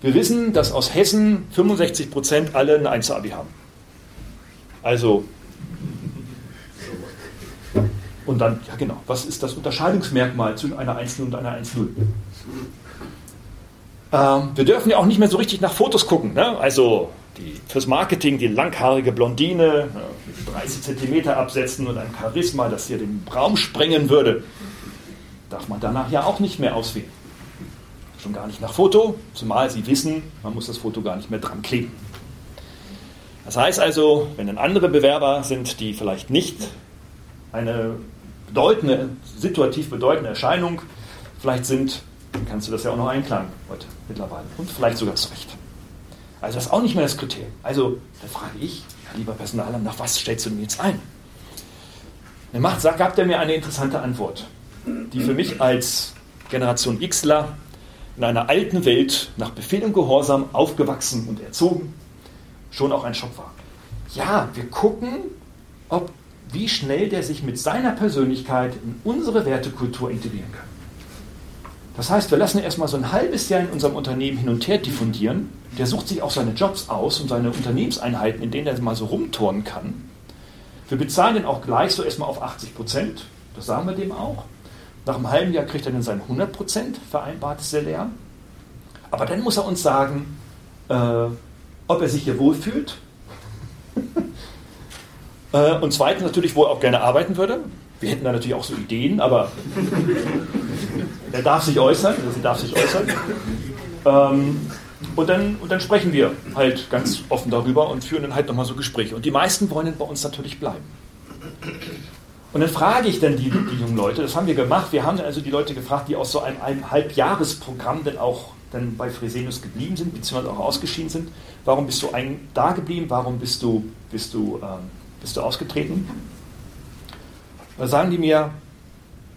Wir wissen, dass aus Hessen 65 Prozent alle ein 1 Abi haben. Also, und dann, ja genau, was ist das Unterscheidungsmerkmal zwischen einer 1 und einer 1-0? Ähm, wir dürfen ja auch nicht mehr so richtig nach Fotos gucken. Ne? Also die, fürs Marketing die langhaarige Blondine mit 30 Zentimeter absetzen und ein Charisma, das hier den Raum sprengen würde, darf man danach ja auch nicht mehr auswählen schon gar nicht nach Foto, zumal Sie wissen, man muss das Foto gar nicht mehr dran kleben. Das heißt also, wenn dann andere Bewerber sind, die vielleicht nicht eine bedeutende, situativ bedeutende Erscheinung vielleicht sind, dann kannst du das ja auch noch einklagen heute mittlerweile und vielleicht sogar zu Recht. Also das ist auch nicht mehr das Kriterium. Also da frage ich, ja, lieber Personalamt, nach was stellst du denn jetzt ein? Dann gab er mir eine interessante Antwort, die für mich als Generation Xler in einer alten Welt nach Befehl und Gehorsam aufgewachsen und erzogen, schon auch ein Schock war. Ja, wir gucken, ob, wie schnell der sich mit seiner Persönlichkeit in unsere Wertekultur integrieren kann. Das heißt, wir lassen erstmal so ein halbes Jahr in unserem Unternehmen hin und her diffundieren. Der sucht sich auch seine Jobs aus und seine Unternehmenseinheiten, in denen er mal so rumturnen kann. Wir bezahlen den auch gleich so erstmal auf 80 Prozent. Das sagen wir dem auch. Nach einem halben Jahr kriegt er dann sein 100% vereinbartes Salär. Aber dann muss er uns sagen, äh, ob er sich hier wohlfühlt. äh, und zweitens natürlich, wo er auch gerne arbeiten würde. Wir hätten da natürlich auch so Ideen, aber er darf sich äußern, sie darf sich äußern. Ähm, und dann, und dann sprechen wir halt ganz offen darüber und führen dann halt nochmal so Gespräche. Und die meisten wollen dann bei uns natürlich bleiben. Und dann frage ich dann die, die jungen Leute, das haben wir gemacht, wir haben also die Leute gefragt, die aus so einem, einem Halbjahresprogramm dann auch dann bei Fresenius geblieben sind, beziehungsweise auch ausgeschieden sind. Warum bist du ein, da geblieben? Warum bist du, bist du, ähm, bist du ausgetreten? Da sagen die mir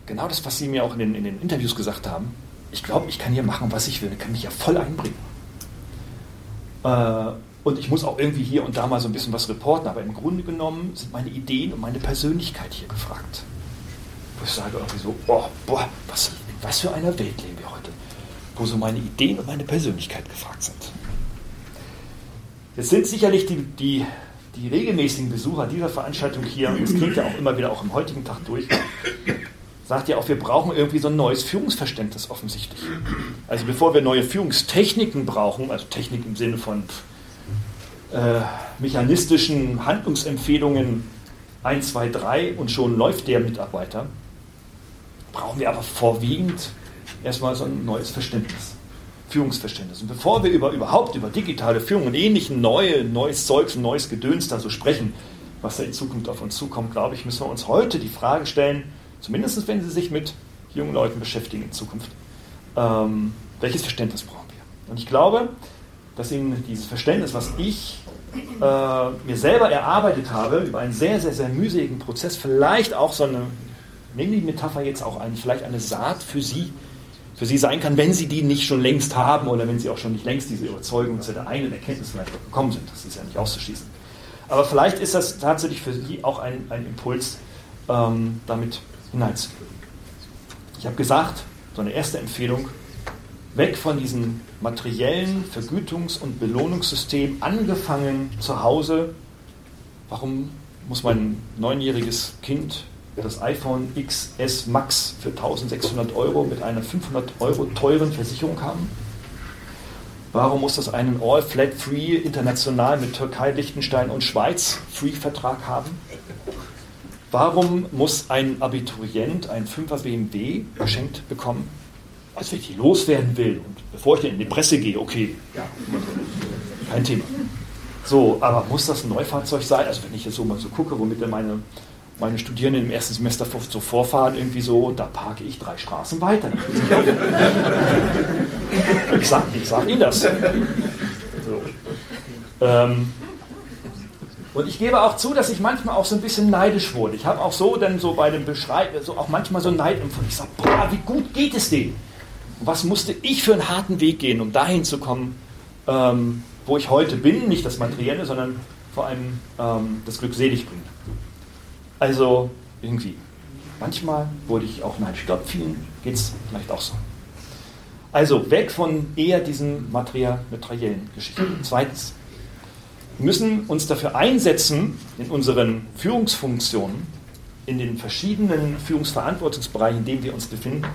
genau das, was sie mir auch in den, in den Interviews gesagt haben. Ich glaube, ich kann hier machen, was ich will. Ich kann mich ja voll einbringen. Äh, und ich muss auch irgendwie hier und da mal so ein bisschen was reporten, aber im Grunde genommen sind meine Ideen und meine Persönlichkeit hier gefragt. Wo ich sage irgendwie so, oh, boah, was, was für einer Welt leben wir heute, wo so meine Ideen und meine Persönlichkeit gefragt sind. Jetzt sind sicherlich die, die, die regelmäßigen Besucher dieser Veranstaltung hier, und das klingt ja auch immer wieder auch im heutigen Tag durch, sagt ja auch, wir brauchen irgendwie so ein neues Führungsverständnis offensichtlich. Also bevor wir neue Führungstechniken brauchen, also Technik im Sinne von äh, mechanistischen Handlungsempfehlungen 1, 2, 3 und schon läuft der Mitarbeiter, brauchen wir aber vorwiegend erstmal so ein neues Verständnis. Führungsverständnis. Und bevor wir über, überhaupt über digitale Führung und ähnlichen neue, neues Zeugs und neues Gedöns da so sprechen, was da in Zukunft auf uns zukommt, glaube ich, müssen wir uns heute die Frage stellen, zumindest wenn Sie sich mit jungen Leuten beschäftigen in Zukunft, ähm, welches Verständnis brauchen wir? Und ich glaube, dass Ihnen dieses Verständnis, was ich äh, mir selber erarbeitet habe, über einen sehr, sehr, sehr mühseligen Prozess, vielleicht auch so eine, nehmen die Metapher jetzt auch ein, vielleicht eine Saat für Sie, für Sie sein kann, wenn Sie die nicht schon längst haben oder wenn Sie auch schon nicht längst diese Überzeugung zu der einen Erkenntnis vielleicht gekommen sind. Das ist ja nicht auszuschließen. Aber vielleicht ist das tatsächlich für Sie auch ein, ein Impuls, ähm, damit hineinzugehen. Ich habe gesagt, so eine erste Empfehlung, weg von diesem materiellen Vergütungs- und Belohnungssystem, angefangen zu Hause. Warum muss mein neunjähriges Kind das iPhone XS Max für 1600 Euro mit einer 500 Euro teuren Versicherung haben? Warum muss das einen All-Flat-Free international mit Türkei, Liechtenstein und Schweiz Free-Vertrag haben? Warum muss ein Abiturient ein 5er BMW geschenkt bekommen? Also wenn ich die loswerden will und bevor ich dann in die Presse gehe, okay, ja, kein Thema. So, aber muss das ein Neufahrzeug sein? Also wenn ich jetzt so mal so gucke, womit denn meine, meine Studierenden im ersten Semester so vorfahren, irgendwie so, da parke ich drei Straßen weiter. ich sage ich sag Ihnen das. So. Ähm, und ich gebe auch zu, dass ich manchmal auch so ein bisschen neidisch wurde. Ich habe auch so dann so bei dem Beschreiben, so auch manchmal so Neid empfunden. Ich sage, boah, wie gut geht es denen? Was musste ich für einen harten Weg gehen, um dahin zu kommen, ähm, wo ich heute bin, nicht das Materielle, sondern vor allem ähm, das Glück selig bringt. Also irgendwie. Manchmal wurde ich auch neidisch. Ich glaube, vielen geht es vielleicht auch so. Also weg von eher diesen materiellen Geschichten. Zweitens, wir müssen uns dafür einsetzen, in unseren Führungsfunktionen, in den verschiedenen Führungsverantwortungsbereichen, in denen wir uns befinden,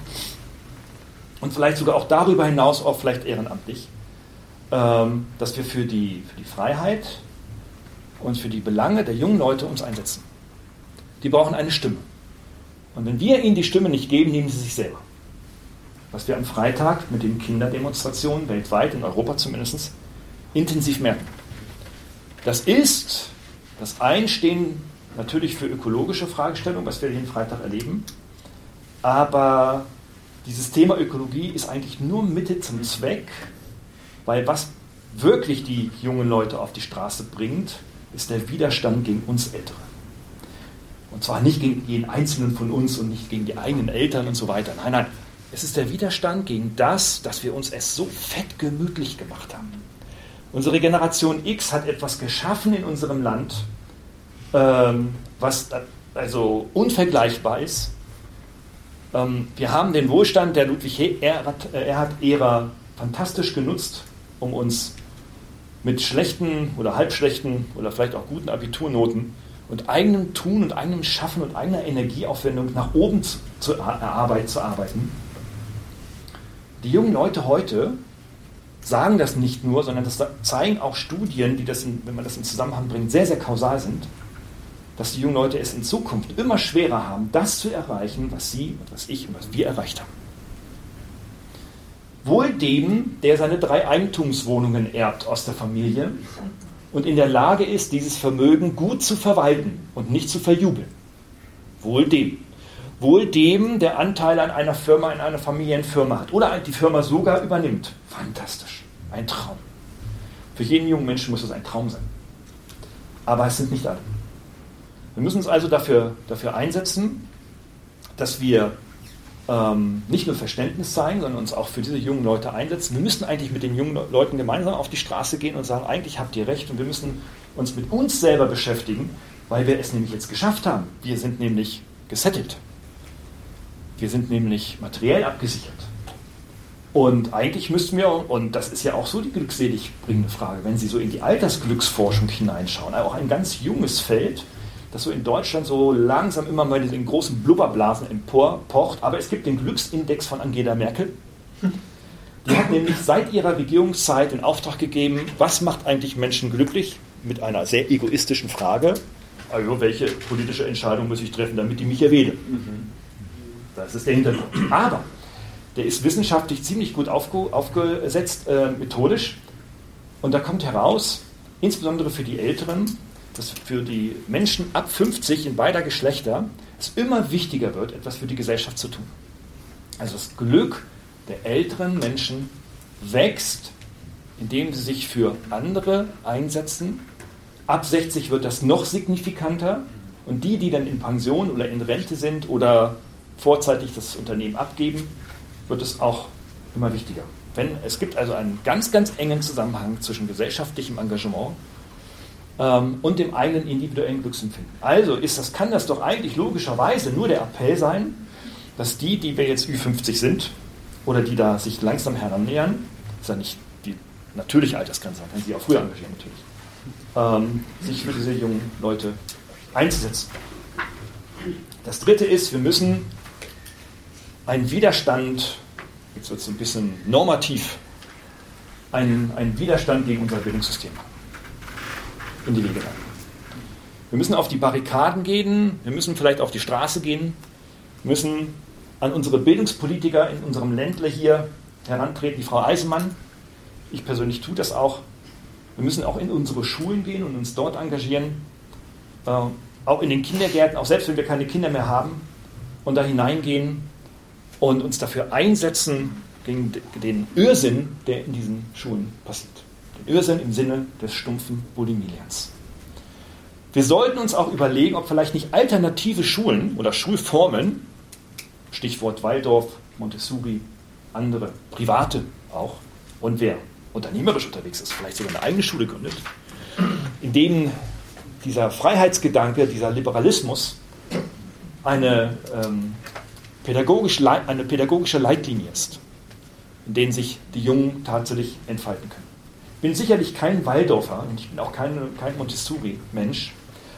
und vielleicht sogar auch darüber hinaus, auch vielleicht ehrenamtlich, ähm, dass wir für die, für die Freiheit und für die Belange der jungen Leute uns einsetzen. Die brauchen eine Stimme. Und wenn wir ihnen die Stimme nicht geben, nehmen sie sich selber. Was wir am Freitag mit den Kinderdemonstrationen weltweit, in Europa zumindest, intensiv merken. Das ist das Einstehen natürlich für ökologische Fragestellungen, was wir jeden Freitag erleben, aber dieses Thema Ökologie ist eigentlich nur Mitte zum Zweck, weil was wirklich die jungen Leute auf die Straße bringt, ist der Widerstand gegen uns Ältere. Und zwar nicht gegen jeden Einzelnen von uns und nicht gegen die eigenen Eltern und so weiter. Nein, nein. Es ist der Widerstand gegen das, dass wir uns es so fett gemütlich gemacht haben. Unsere Generation X hat etwas geschaffen in unserem Land, ähm, was also unvergleichbar ist. Ähm, wir haben den Wohlstand der Ludwig Erhard-Ära fantastisch genutzt, um uns mit schlechten oder halbschlechten oder vielleicht auch guten Abiturnoten und eigenem Tun und eigenem Schaffen und eigener Energieaufwendung nach oben zu, zu, äh, Arbeit, zu arbeiten. Die jungen Leute heute sagen das nicht nur, sondern das zeigen auch Studien, die das, in, wenn man das in Zusammenhang bringt, sehr, sehr kausal sind dass die jungen Leute es in Zukunft immer schwerer haben, das zu erreichen, was sie und was ich und was wir erreicht haben. Wohl dem, der seine drei Eigentumswohnungen erbt aus der Familie und in der Lage ist, dieses Vermögen gut zu verwalten und nicht zu verjubeln. Wohl dem. Wohl dem, der Anteile an einer Firma, in einer Familienfirma hat oder die Firma sogar übernimmt. Fantastisch. Ein Traum. Für jeden jungen Menschen muss es ein Traum sein. Aber es sind nicht alle. Wir müssen uns also dafür, dafür einsetzen, dass wir ähm, nicht nur Verständnis zeigen, sondern uns auch für diese jungen Leute einsetzen. Wir müssen eigentlich mit den jungen Leuten gemeinsam auf die Straße gehen und sagen, eigentlich habt ihr recht und wir müssen uns mit uns selber beschäftigen, weil wir es nämlich jetzt geschafft haben. Wir sind nämlich gesettelt. Wir sind nämlich materiell abgesichert. Und eigentlich müssten wir, und das ist ja auch so die glückselig bringende Frage, wenn Sie so in die Altersglücksforschung hineinschauen, auch ein ganz junges Feld, das so in Deutschland so langsam immer mal in großen Blubberblasen emporpocht. Aber es gibt den Glücksindex von Angela Merkel. Die hat nämlich seit ihrer Regierungszeit in Auftrag gegeben, was macht eigentlich Menschen glücklich? Mit einer sehr egoistischen Frage. Also, welche politische Entscheidung muss ich treffen, damit die mich erwählen? Das ist der Hintergrund. Aber der ist wissenschaftlich ziemlich gut aufge aufgesetzt, äh, methodisch. Und da kommt heraus, insbesondere für die Älteren, dass für die Menschen ab 50 in beider Geschlechter es immer wichtiger wird, etwas für die Gesellschaft zu tun. Also das Glück der älteren Menschen wächst, indem sie sich für andere einsetzen. Ab 60 wird das noch signifikanter und die, die dann in Pension oder in Rente sind oder vorzeitig das Unternehmen abgeben, wird es auch immer wichtiger. Wenn, es gibt also einen ganz, ganz engen Zusammenhang zwischen gesellschaftlichem Engagement ähm, und dem eigenen individuellen Glücksempfinden. Also ist das, kann das doch eigentlich logischerweise nur der Appell sein, dass die, die wir jetzt Ü50 sind, oder die da sich langsam herannähern, das ist ja nicht die natürliche Altersgrenze, kann sie auch früher engagieren natürlich, ähm, sich für diese jungen Leute einzusetzen. Das dritte ist, wir müssen einen Widerstand, jetzt wird es ein bisschen normativ, einen, einen Widerstand gegen unser Bildungssystem in die Wege leiten. Wir müssen auf die Barrikaden gehen, wir müssen vielleicht auf die Straße gehen, müssen an unsere Bildungspolitiker in unserem Ländle hier herantreten, die Frau Eisenmann. Ich persönlich tue das auch. Wir müssen auch in unsere Schulen gehen und uns dort engagieren. Äh, auch in den Kindergärten, auch selbst wenn wir keine Kinder mehr haben, und da hineingehen und uns dafür einsetzen gegen den Irrsinn, der in diesen Schulen passiert. Irrsinn im Sinne des stumpfen Bulimilians. Wir sollten uns auch überlegen, ob vielleicht nicht alternative Schulen oder Schulformen, Stichwort Waldorf, Montessori, andere, private auch, und wer unternehmerisch unterwegs ist, vielleicht sogar eine eigene Schule gründet, in denen dieser Freiheitsgedanke, dieser Liberalismus eine, ähm, pädagogisch, eine pädagogische Leitlinie ist, in denen sich die Jungen tatsächlich entfalten können. Bin sicherlich kein Waldorfer und ich bin auch kein, kein Montessori-Mensch,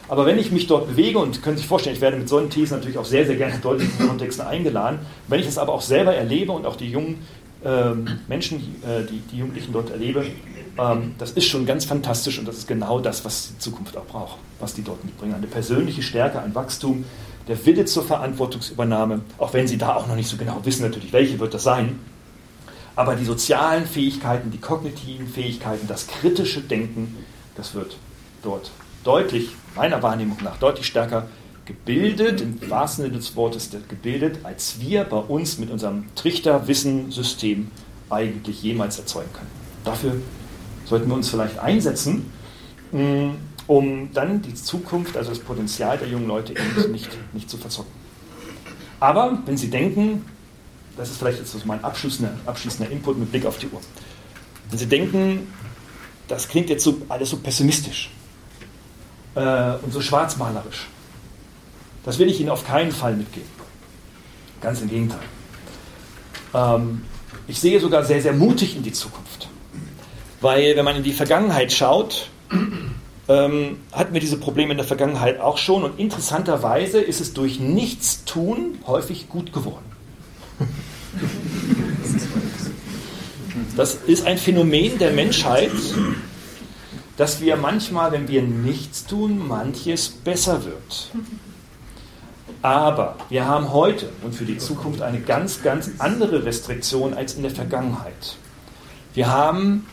aber wenn ich mich dort bewege und können Sie sich vorstellen, ich werde mit solchen Thesen natürlich auch sehr, sehr gerne in diesen Kontexten eingeladen, wenn ich es aber auch selber erlebe und auch die jungen ähm, Menschen, äh, die, die Jugendlichen dort erlebe, ähm, das ist schon ganz fantastisch und das ist genau das, was die Zukunft auch braucht, was die dort mitbringen. Eine persönliche Stärke, ein Wachstum, der Wille zur Verantwortungsübernahme, auch wenn sie da auch noch nicht so genau wissen, natürlich, welche wird das sein. Aber die sozialen Fähigkeiten, die kognitiven Fähigkeiten, das kritische Denken, das wird dort deutlich, meiner Wahrnehmung nach, deutlich stärker gebildet, im wahrsten Sinne des Wortes gebildet, als wir bei uns mit unserem Trichterwissensystem eigentlich jemals erzeugen können. Dafür sollten wir uns vielleicht einsetzen, mm, um dann die Zukunft, also das Potenzial der jungen Leute eben nicht, nicht zu verzocken. Aber wenn Sie denken, das ist vielleicht jetzt mein abschließender, abschließender Input mit Blick auf die Uhr, wenn Sie denken, das klingt jetzt so, alles so pessimistisch äh, und so schwarzmalerisch, das will ich Ihnen auf keinen Fall mitgeben. Ganz im Gegenteil. Ähm, ich sehe sogar sehr, sehr mutig in die Zukunft. Weil wenn man in die Vergangenheit schaut, ähm, hatten wir diese Probleme in der Vergangenheit auch schon und interessanterweise ist es durch Nichtstun häufig gut geworden. Das ist ein Phänomen der Menschheit, dass wir manchmal, wenn wir nichts tun, manches besser wird. Aber wir haben heute und für die Zukunft eine ganz, ganz andere Restriktion als in der Vergangenheit. Wir haben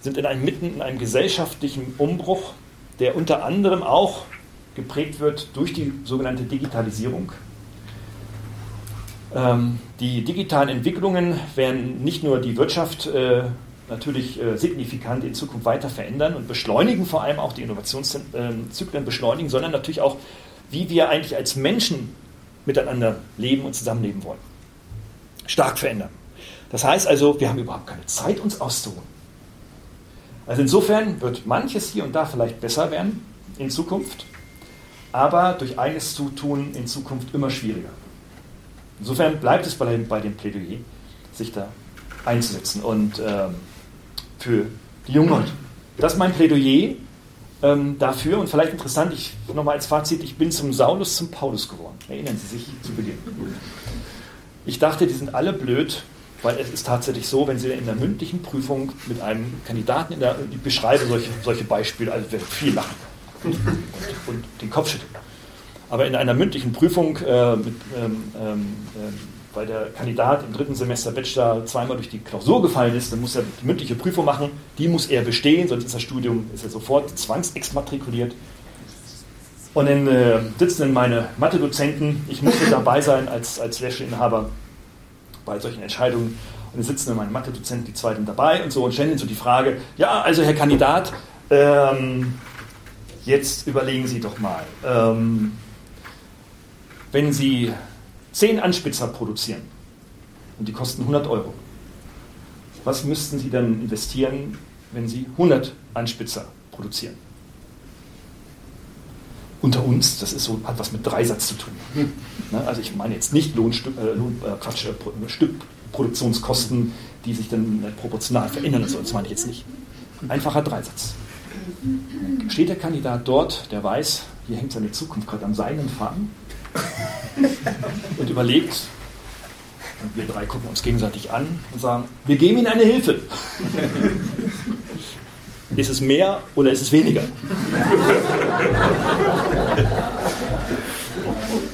sind in einem, mitten in einem gesellschaftlichen Umbruch, der unter anderem auch geprägt wird durch die sogenannte Digitalisierung. Ähm, die digitalen Entwicklungen werden nicht nur die Wirtschaft äh, natürlich äh, signifikant in Zukunft weiter verändern und beschleunigen, vor allem auch die Innovationszyklen beschleunigen, sondern natürlich auch, wie wir eigentlich als Menschen miteinander leben und zusammenleben wollen. Stark verändern. Das heißt also, wir haben überhaupt keine Zeit, uns auszuruhen. Also insofern wird manches hier und da vielleicht besser werden in Zukunft, aber durch eigenes Zutun in Zukunft immer schwieriger. Insofern bleibt es bei, bei dem Plädoyer, sich da einzusetzen und ähm, für die jungen Leute. Das ist mein Plädoyer ähm, dafür und vielleicht interessant, ich nochmal als Fazit, ich bin zum Saulus zum Paulus geworden. Erinnern Sie sich zu Beginn. Ich dachte, die sind alle blöd, weil es ist tatsächlich so, wenn Sie in der mündlichen Prüfung mit einem Kandidaten in der, ich beschreibe solche, solche Beispiele, also wird viel lachen und, den Kopf schütteln. Aber in einer mündlichen Prüfung, äh, mit, ähm, ähm, äh, weil der Kandidat im dritten Semester Bachelor zweimal durch die Klausur gefallen ist, dann muss er die mündliche Prüfung machen. Die muss er bestehen, sonst ist das Studium ist er sofort zwangsexmatrikuliert. Und dann äh, sitzen dann meine Mathe-Dozenten, ich musste dabei sein als, als Lehrstuhlinhaber bei solchen Entscheidungen. Und dann sitzen dann meine Mathe-Dozenten, die zwei dabei und so und stellen so die Frage, ja, also Herr Kandidat, ähm, jetzt überlegen Sie doch mal, ähm, wenn Sie zehn Anspitzer produzieren und die kosten 100 Euro, was müssten Sie dann investieren, wenn Sie 100 Anspitzer produzieren? unter uns, das ist so, hat was mit Dreisatz zu tun. Ne? Also ich meine jetzt nicht Lohnstück, äh, Lohn, äh, Quatsch, äh, Stück, Produktionskosten, die sich dann proportional verändern. So, das meine ich jetzt nicht. Einfacher Dreisatz. Steht der Kandidat dort, der weiß, hier hängt seine Zukunft gerade an seinen Faden und überlegt, und wir drei gucken uns gegenseitig an und sagen, wir geben Ihnen eine Hilfe. Ist es mehr oder ist es weniger?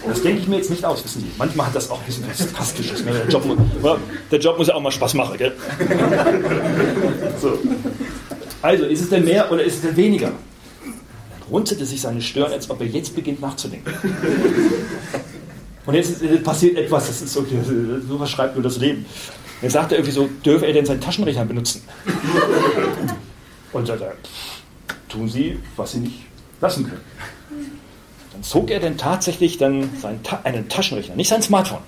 Das denke ich mir jetzt nicht aus, wissen Sie. Manchmal hat das auch ein bisschen was Fantastisches. Ne? Der, Job, der, Job, muss ja auch mal Spaß machen. Gell? So. Also, ist es denn mehr oder ist es denn weniger? Runzelte sich seine Stirn, als ob er jetzt beginnt nachzudenken. Und jetzt passiert etwas, das ist so, so was schreibt nur das Leben. Jetzt sagt er irgendwie so, dürfe er denn seinen Taschenrechner benutzen? Und sagt er, tun Sie, was Sie nicht lassen können. Dann zog er denn tatsächlich dann seinen einen Taschenrechner, nicht sein Smartphone,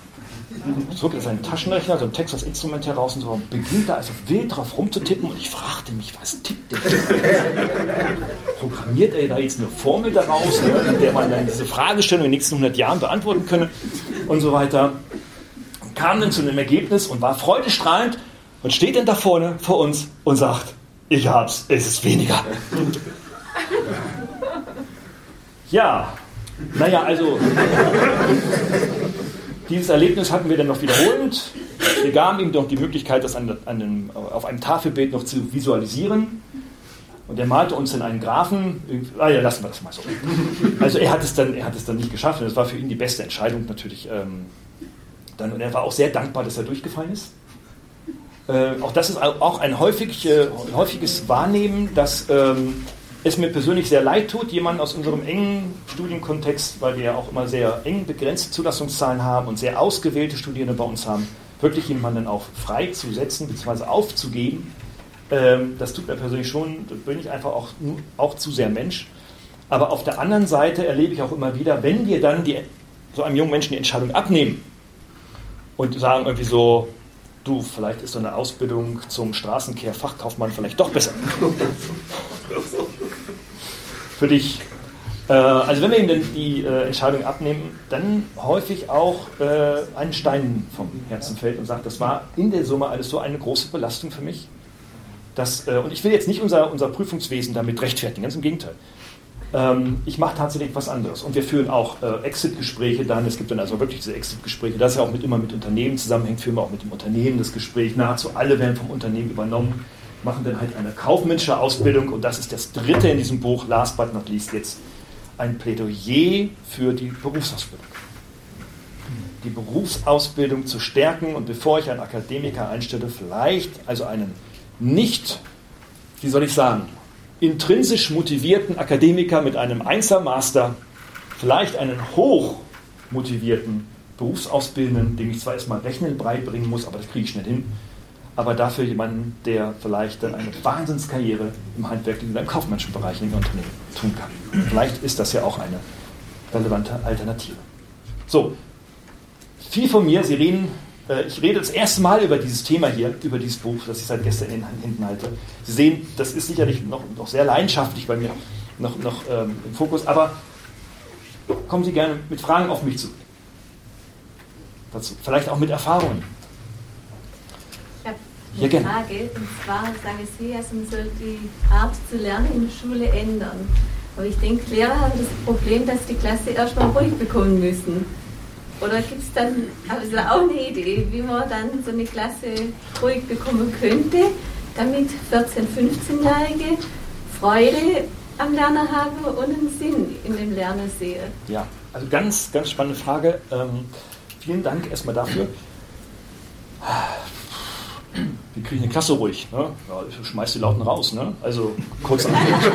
zog er seinen Taschenrechner, so ein Texas-Instrument heraus und so, und beginnt da also wild drauf rumzutippen und ich fragte mich, was tippt der? Programmiert er da jetzt eine Formel daraus, ne, in der man dann diese Fragestellung in den nächsten 100 Jahren beantworten könne und so weiter. Und kam dann zu einem Ergebnis und war freudestrahlend und steht dann da vorne vor uns und sagt, ich hab's, es ist weniger. Ja, naja, also dieses Erlebnis hatten wir dann noch wiederholend. Wir gaben ihm doch die Möglichkeit, das an, an einem, auf einem Tafelbild noch zu visualisieren. Und er malte uns dann einen Graphen. Ah ja, lassen wir das mal so. Also er hat es dann, er hat es dann nicht geschafft und das war für ihn die beste Entscheidung natürlich. Ähm, dann, und er war auch sehr dankbar, dass er durchgefallen ist. Äh, auch das ist auch ein häufig, äh, häufiges Wahrnehmen, dass ähm, es mir persönlich sehr leid tut, jemanden aus unserem engen Studienkontext, weil wir ja auch immer sehr eng begrenzte Zulassungszahlen haben und sehr ausgewählte Studierende bei uns haben, wirklich jemanden auch freizusetzen bzw. aufzugeben. Ähm, das tut mir persönlich schon, da bin ich einfach auch, auch zu sehr Mensch. Aber auf der anderen Seite erlebe ich auch immer wieder, wenn wir dann die, so einem jungen Menschen die Entscheidung abnehmen und sagen irgendwie so, du, vielleicht ist so eine Ausbildung zum Straßenkehr-Fachkaufmann vielleicht doch besser für dich. Äh, also wenn wir ihm die äh, Entscheidung abnehmen, dann häufig auch äh, ein Stein vom Herzen fällt und sagt, das war in der Summe alles so eine große Belastung für mich. Dass, äh, und ich will jetzt nicht unser, unser Prüfungswesen damit rechtfertigen, ganz im Gegenteil. Ähm, ich mache tatsächlich was anderes. Und wir führen auch äh, Exit-Gespräche dann. Es gibt dann also wirklich diese Exit-Gespräche. Das ja auch mit, immer mit Unternehmen zusammenhängt, führen wir auch mit dem Unternehmen das Gespräch. Nahezu alle werden vom Unternehmen übernommen machen dann halt eine kaufmännische Ausbildung und das ist das dritte in diesem Buch, last but not least jetzt, ein Plädoyer für die Berufsausbildung. Die Berufsausbildung zu stärken und bevor ich einen Akademiker einstelle, vielleicht also einen nicht, wie soll ich sagen, intrinsisch motivierten Akademiker mit einem Einzelmaster, vielleicht einen hoch motivierten Berufsausbildenden, dem ich zwar erstmal Rechnen beibringen muss, aber das kriege ich schnell hin, aber dafür jemanden, der vielleicht dann eine Wahnsinnskarriere im handwerklichen oder im kaufmännischen Bereich in den Unternehmen tun kann. Vielleicht ist das ja auch eine relevante Alternative. So, viel von mir. Sie reden, äh, ich rede das erste Mal über dieses Thema hier, über dieses Buch, das ich seit gestern in den Händen halte. Sie sehen, das ist sicherlich noch, noch sehr leidenschaftlich bei mir noch, noch ähm, im Fokus, aber kommen Sie gerne mit Fragen auf mich zu. Dazu. Vielleicht auch mit Erfahrungen ja, gerne. Frage. Und zwar sagen Sie, also man soll die Art zu lernen in der Schule ändern. Aber ich denke, Lehrer haben das Problem, dass die Klasse erstmal ruhig bekommen müssen. Oder gibt es dann also auch eine Idee, wie man dann so eine Klasse ruhig bekommen könnte, damit 14-, 15-Jährige Freude am Lernen haben und einen Sinn in dem Lernen sehen? Ja, also ganz, ganz spannende Frage. Ähm, vielen Dank erstmal dafür wir kriegen eine Klasse ruhig. Ne? Ja, ich schmeiß die Lauten raus. Ne? Also kurze Antwort.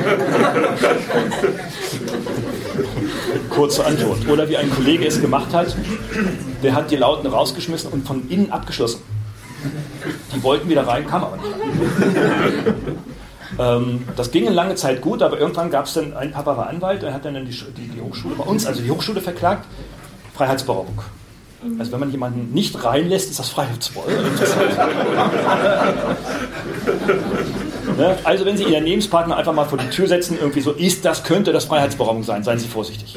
kurze Antwort. Oder wie ein Kollege es gemacht hat, der hat die Lauten rausgeschmissen und von innen abgeschlossen. Die wollten wieder rein, kam aber nicht. ähm, das ging eine lange Zeit gut, aber irgendwann gab es dann, ein Papa war Anwalt, er hat dann die, die, die Hochschule bei uns, also die Hochschule verklagt, Freiheitsberaubung. Also wenn man jemanden nicht reinlässt, ist das Freiheitsbräu. ne? Also wenn Sie Ihren Lebenspartner einfach mal vor die Tür setzen, irgendwie so, ist das, könnte das Freiheitsberaubung sein, seien Sie vorsichtig.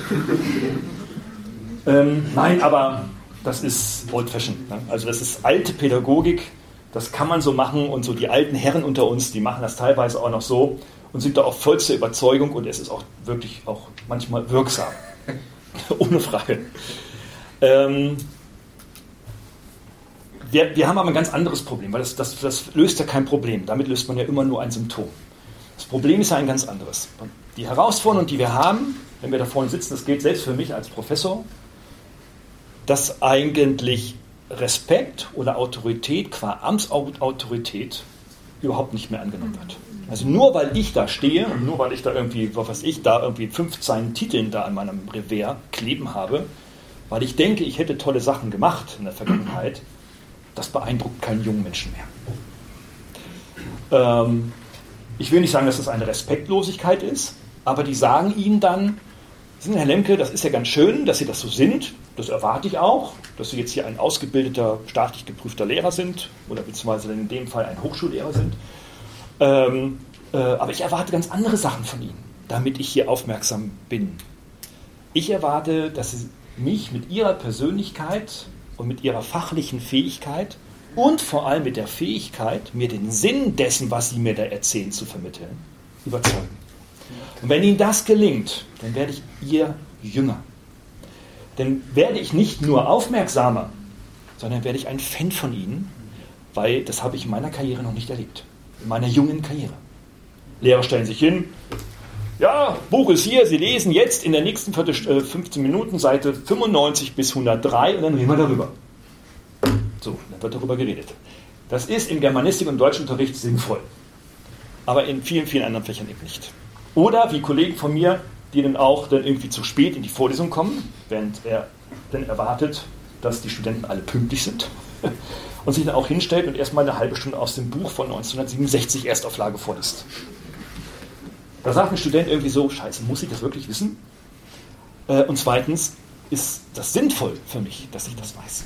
ähm, nein, aber das ist old-fashioned. Ne? Also das ist alte Pädagogik, das kann man so machen und so die alten Herren unter uns, die machen das teilweise auch noch so und sind da auch vollste Überzeugung und es ist auch wirklich auch manchmal wirksam. Ohne Frage. Ähm, wir, wir, haben aber ein ganz anderes Problem, weil das, das, das löst ja kein Problem. Damit löst man ja immer nur ein Symptom. Das Problem ist ja ein ganz anderes. Die Herausforderung, die wir haben, wenn wir da vorne sitzen, das gilt selbst für mich als Professor, dass eigentlich Respekt oder Autorität qua Amtsautorität überhaupt nicht mehr angenommen wird. Also nur weil ich da stehe und nur weil ich da irgendwie, was weiß ich, da irgendwie 15 Titeln da an meinem Revers kleben habe, weil ich denke, ich hätte tolle Sachen gemacht in der Vergangenheit, das beeindruckt keinen jungen Menschen mehr. Ähm, ich will nicht sagen, dass das eine Respektlosigkeit ist, aber die sagen ihnen dann, Herr Lemke, das ist ja ganz schön, dass Sie das so sind. Das erwarte ich auch, dass Sie jetzt hier ein ausgebildeter, staatlich geprüfter Lehrer sind oder beziehungsweise in dem Fall ein Hochschullehrer sind. Ähm, äh, aber ich erwarte ganz andere Sachen von Ihnen, damit ich hier aufmerksam bin. Ich erwarte, dass Sie mich mit Ihrer Persönlichkeit und mit Ihrer fachlichen Fähigkeit und vor allem mit der Fähigkeit, mir den Sinn dessen, was Sie mir da erzählen, zu vermitteln, überzeugen. Und wenn Ihnen das gelingt, dann werde ich Ihr Jünger. Dann werde ich nicht nur aufmerksamer, sondern werde ich ein Fan von Ihnen, weil das habe ich in meiner Karriere noch nicht erlebt. In meiner jungen Karriere. Lehrer stellen sich hin. Ja, Buch ist hier, Sie lesen jetzt in der nächsten 15 äh, Minuten Seite 95 bis 103 und dann reden wir darüber. So, dann wird darüber geredet. Das ist im Germanistik- und Deutschunterricht sinnvoll. Aber in vielen, vielen anderen Fächern eben nicht. Oder wie Kollegen von mir, die dann auch dann irgendwie zu spät in die Vorlesung kommen, während er dann erwartet, dass die Studenten alle pünktlich sind und sich dann auch hinstellt und erstmal eine halbe Stunde aus dem Buch von 1967 Erstauflage vorliest. Da sagt ein Student irgendwie so, scheiße, muss ich das wirklich wissen? Äh, und zweitens, ist das sinnvoll für mich, dass ich das weiß?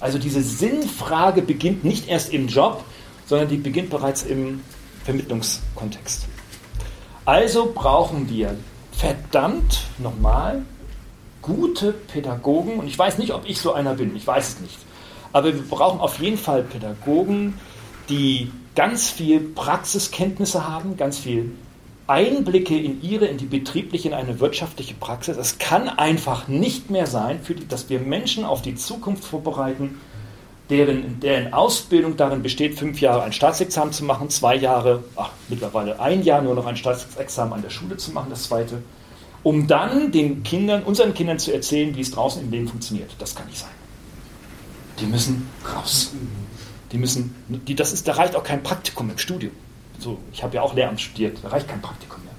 Also diese Sinnfrage beginnt nicht erst im Job, sondern die beginnt bereits im Vermittlungskontext. Also brauchen wir verdammt nochmal gute Pädagogen. Und ich weiß nicht, ob ich so einer bin, ich weiß es nicht. Aber wir brauchen auf jeden Fall Pädagogen, die ganz viel Praxiskenntnisse haben, ganz viel Einblicke in ihre, in die betriebliche, in eine wirtschaftliche Praxis. Es kann einfach nicht mehr sein, die, dass wir Menschen auf die Zukunft vorbereiten, deren, deren Ausbildung darin besteht, fünf Jahre ein Staatsexamen zu machen, zwei Jahre, ach, mittlerweile ein Jahr nur noch ein Staatsexamen an der Schule zu machen, das zweite, um dann den Kindern, unseren Kindern zu erzählen, wie es draußen im Leben funktioniert. Das kann nicht sein. Die müssen raus. Die müssen, die, das ist, da reicht auch kein Praktikum im Studium. So, ich habe ja auch Lehramt studiert, da reicht kein Praktikum mehr.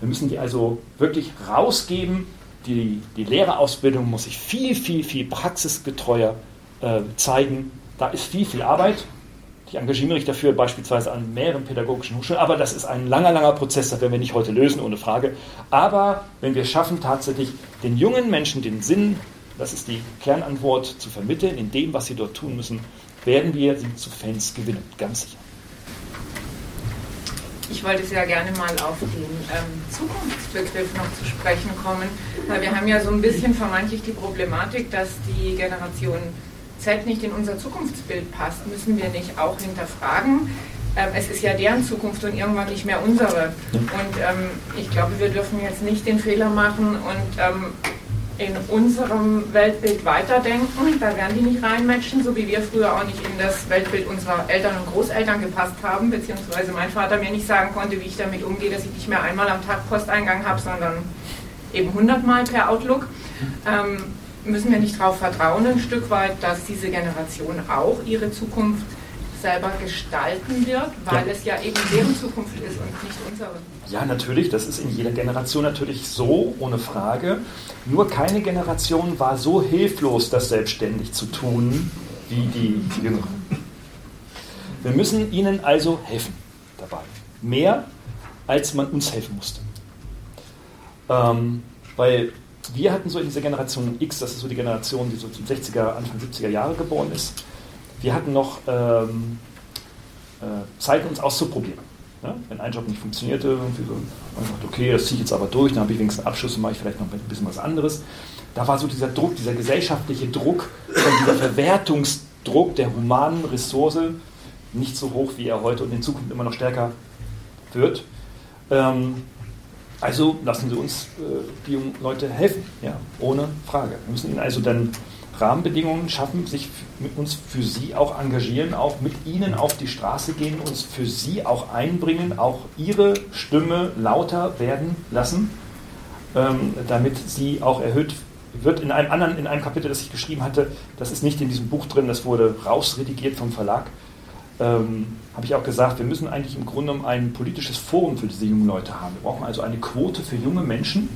Wir müssen die also wirklich rausgeben. Die, die Lehrerausbildung muss sich viel, viel, viel praxisgetreuer äh, zeigen, da ist viel, viel Arbeit. Ich engagiere mich dafür beispielsweise an mehreren pädagogischen Hochschulen, aber das ist ein langer, langer Prozess, das werden wir nicht heute lösen, ohne Frage. Aber wenn wir schaffen, tatsächlich den jungen Menschen den Sinn, das ist die Kernantwort, zu vermitteln, in dem, was sie dort tun müssen, werden wir sie zu Fans gewinnen, ganz sicher. Ich wollte sehr gerne mal auf den ähm, Zukunftsbegriff noch zu sprechen kommen, weil wir haben ja so ein bisschen vermeintlich die Problematik, dass die Generation Z nicht in unser Zukunftsbild passt, müssen wir nicht auch hinterfragen. Ähm, es ist ja deren Zukunft und irgendwann nicht mehr unsere. Und ähm, ich glaube, wir dürfen jetzt nicht den Fehler machen und ähm, in unserem Weltbild weiterdenken. Da werden die nicht reinmatchen, so wie wir früher auch nicht in das Weltbild unserer Eltern und Großeltern gepasst haben, beziehungsweise mein Vater mir nicht sagen konnte, wie ich damit umgehe, dass ich nicht mehr einmal am Tag Posteingang habe, sondern eben hundertmal per Outlook. Ähm, müssen wir nicht darauf vertrauen, ein Stück weit, dass diese Generation auch ihre Zukunft selber gestalten wird, weil ja. es ja eben deren Zukunft ist und nicht unsere. Ja, natürlich, das ist in jeder Generation natürlich so, ohne Frage. Nur keine Generation war so hilflos, das selbstständig zu tun, wie die jüngere. Wir müssen ihnen also helfen dabei. Mehr, als man uns helfen musste. Ähm, weil wir hatten so in dieser Generation X, das ist so die Generation, die so zum 60er, Anfang 70er Jahre geboren ist, wir hatten noch ähm, äh, Zeit, uns auszuprobieren. Ja? Wenn ein Job nicht funktionierte, irgendwie so, man sagt, okay, das ziehe ich jetzt aber durch, dann habe ich wenigstens einen Abschluss und mache ich vielleicht noch ein bisschen was anderes. Da war so dieser Druck, dieser gesellschaftliche Druck, dieser Verwertungsdruck der humanen Ressource nicht so hoch, wie er heute und in Zukunft immer noch stärker wird. Ähm, also lassen Sie uns äh, die jungen Leute helfen, ja, ohne Frage. Wir müssen ihnen also dann Rahmenbedingungen schaffen, sich mit uns für sie auch engagieren, auch mit ihnen auf die Straße gehen, uns für sie auch einbringen, auch ihre Stimme lauter werden lassen, ähm, damit sie auch erhöht wird. In einem anderen, in einem Kapitel, das ich geschrieben hatte, das ist nicht in diesem Buch drin, das wurde rausredigiert vom Verlag, ähm, habe ich auch gesagt, wir müssen eigentlich im Grunde genommen ein politisches Forum für diese jungen Leute haben. Wir brauchen also eine Quote für junge Menschen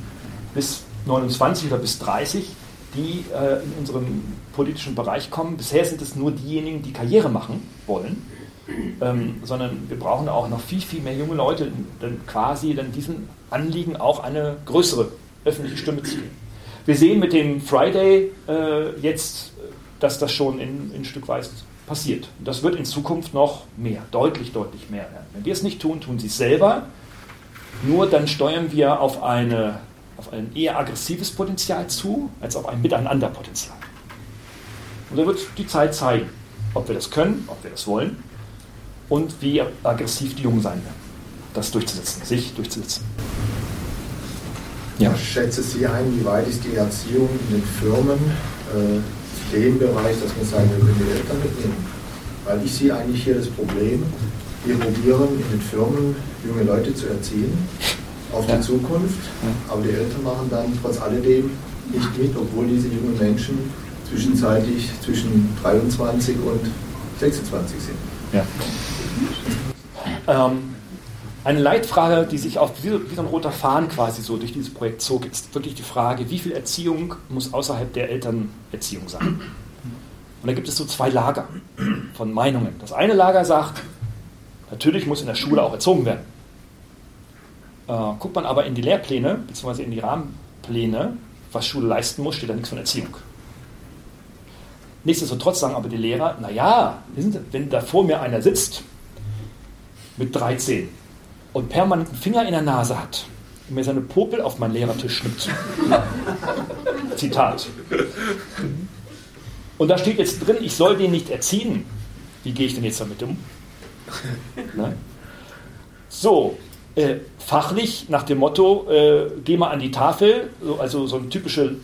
bis 29 oder bis 30, die äh, in unserem politischen Bereich kommen. Bisher sind es nur diejenigen, die Karriere machen wollen, ähm, sondern wir brauchen auch noch viel, viel mehr junge Leute, dann quasi dann diesen Anliegen auch eine größere öffentliche Stimme zu geben. Wir sehen mit dem Friday äh, jetzt, dass das schon in, in Stückweise passiert. Das wird in Zukunft noch mehr, deutlich, deutlich mehr werden. Wenn wir es nicht tun, tun sie es selber. Nur dann steuern wir auf eine auf ein eher aggressives Potenzial zu, als auf ein Miteinanderpotenzial. Und da wird die Zeit zeigen, ob wir das können, ob wir das wollen und wie aggressiv die Jungen sein werden, das durchzusetzen, sich durchzusetzen. Ja. Schätze Sie ein, wie weit ist die Erziehung in den Firmen äh, dem Bereich, dass man sagen, wir können die Eltern mitnehmen? Weil ich sehe eigentlich hier das Problem, wir probieren in den Firmen junge Leute zu erziehen auf die Zukunft, aber die Eltern machen dann trotz alledem nicht mit, obwohl diese jungen Menschen zwischenzeitlich zwischen 23 und 26 sind. Ja. Ähm, eine Leitfrage, die sich auch wie, wie so ein roter Faden quasi so durch dieses Projekt zog, ist wirklich die Frage, wie viel Erziehung muss außerhalb der Elternerziehung sein? Und da gibt es so zwei Lager von Meinungen. Das eine Lager sagt, natürlich muss in der Schule auch erzogen werden. Äh, guckt man aber in die Lehrpläne, beziehungsweise in die Rahmenpläne, was Schule leisten muss, steht da nichts von Erziehung. Nichtsdestotrotz sagen aber die Lehrer, naja, wenn da vor mir einer sitzt mit 13 und permanent einen Finger in der Nase hat und mir seine Popel auf meinen Lehrertisch schnippt. Zitat. Und da steht jetzt drin, ich soll den nicht erziehen. Wie gehe ich denn jetzt damit um? Ne? So, äh, fachlich nach dem Motto, äh, geh mal an die Tafel, also so eine typische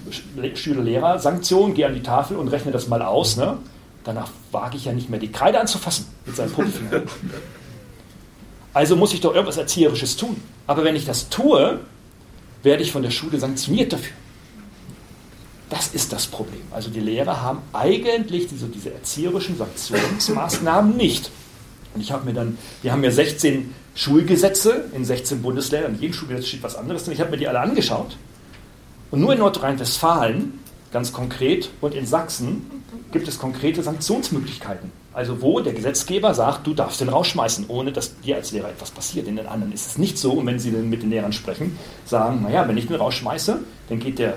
Schüler-Lehrer-Sanktion, geh an die Tafel und rechne das mal aus. Ne? Danach wage ich ja nicht mehr die Kreide anzufassen mit seinem Puppenfinger. Also muss ich doch irgendwas Erzieherisches tun. Aber wenn ich das tue, werde ich von der Schule sanktioniert dafür. Das ist das Problem. Also die Lehrer haben eigentlich diese, diese erzieherischen Sanktionsmaßnahmen nicht. Und ich habe mir dann, wir haben ja 16 Schulgesetze in 16 Bundesländern, in jedem Schulgesetz steht was anderes drin. Ich habe mir die alle angeschaut. Und nur in Nordrhein-Westfalen, ganz konkret, und in Sachsen gibt es konkrete Sanktionsmöglichkeiten. Also wo der Gesetzgeber sagt, du darfst den rausschmeißen, ohne dass dir als Lehrer etwas passiert. In den anderen ist es nicht so. Und wenn sie dann mit den Lehrern sprechen, sagen, naja, wenn ich den rausschmeiße, dann geht der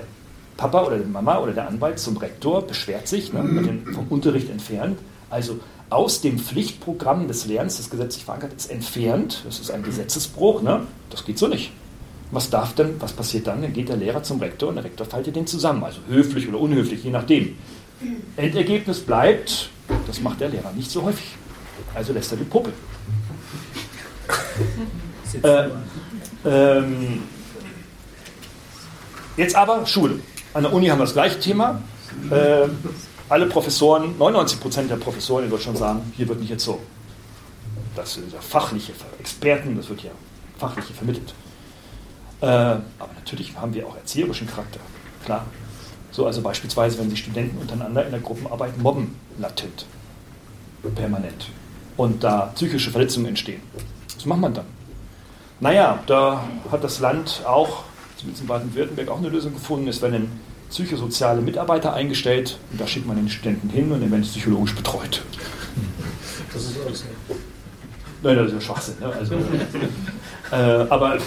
Papa oder die Mama oder der Anwalt zum Rektor, beschwert sich, ne, wird den vom Unterricht entfernt. Also aus dem Pflichtprogramm des Lernens, das gesetzlich verankert ist, entfernt. Das ist ein Gesetzesbruch. Ne? Das geht so nicht. Was darf denn, was passiert dann? Dann geht der Lehrer zum Rektor und der Rektor faltet den zusammen. Also höflich oder unhöflich, je nachdem. Endergebnis bleibt, das macht der Lehrer nicht so häufig. Also lässt er die Puppe. äh, ähm, jetzt aber Schule. An der Uni haben wir das gleiche Thema. Äh, alle Professoren, 99 Prozent der Professoren in Deutschland sagen, hier wird nicht erzogen. Das sind ja fachliche Experten, das wird ja fachliche vermittelt. Äh, aber natürlich haben wir auch erzieherischen Charakter, klar. So also beispielsweise, wenn die Studenten untereinander in der Gruppenarbeit mobben, latent, permanent, und da psychische Verletzungen entstehen. Was macht man dann? Naja, da hat das Land auch, zumindest in Baden-Württemberg, auch eine Lösung gefunden. Es werden psychosoziale Mitarbeiter eingestellt und da schickt man den Studenten hin und dann werden psychologisch betreut. Das ist alles nicht. Nein, das ist ja Schwachsinn. Ne? Also, äh, aber ja.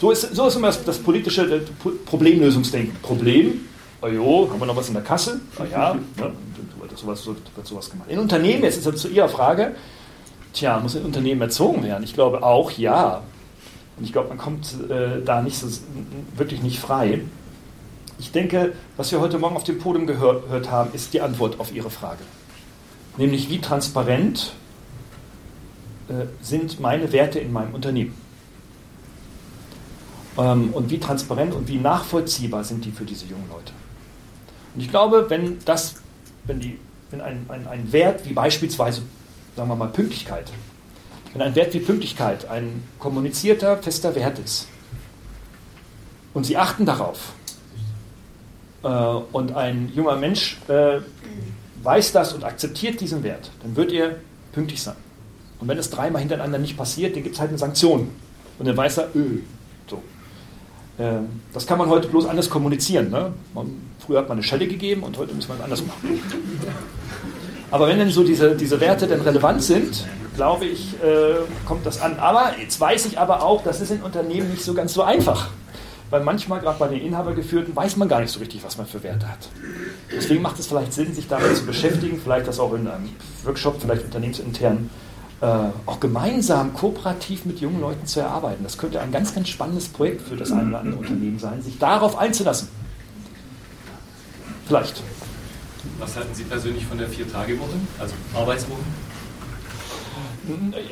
so, ist, so ist immer das, das politische das Problemlösungsdenken. Problem, oh jo, haben wir noch was in der Kasse? Ah ja, wird, sowas, wird sowas gemacht. In Unternehmen, jetzt ist das zu Ihrer Frage, tja, muss ein Unternehmen erzogen werden? Ich glaube auch ja. Und ich glaube, man kommt äh, da nicht so, wirklich nicht frei. Ich denke, was wir heute Morgen auf dem Podium gehört haben, ist die Antwort auf Ihre Frage. Nämlich, wie transparent äh, sind meine Werte in meinem Unternehmen? Ähm, und wie transparent und wie nachvollziehbar sind die für diese jungen Leute? Und ich glaube, wenn das, wenn, die, wenn ein, ein, ein Wert wie beispielsweise, sagen wir mal, Pünktlichkeit, wenn ein Wert wie Pünktlichkeit ein kommunizierter, fester Wert ist und Sie achten darauf und ein junger Mensch äh, weiß das und akzeptiert diesen Wert, dann wird er pünktlich sein. Und wenn es dreimal hintereinander nicht passiert, dann gibt es halt eine Sanktion. Und dann weiß er, öh, so. Ähm, das kann man heute bloß anders kommunizieren. Ne? Man, früher hat man eine Schelle gegeben und heute muss man es anders machen. Aber wenn dann so diese, diese Werte dann relevant sind, glaube ich, äh, kommt das an. Aber jetzt weiß ich aber auch, das ist in Unternehmen nicht so ganz so einfach. Weil manchmal, gerade bei den Inhabergeführten, weiß man gar nicht so richtig, was man für Werte hat. Deswegen macht es vielleicht Sinn, sich damit zu beschäftigen, vielleicht das auch in einem Workshop, vielleicht unternehmensintern äh, auch gemeinsam kooperativ mit jungen Leuten zu erarbeiten. Das könnte ein ganz, ganz spannendes Projekt für das eine oder andere Unternehmen sein, sich darauf einzulassen. Vielleicht. Was halten Sie persönlich von der Vier-Tage-Woche, also Arbeitswoche?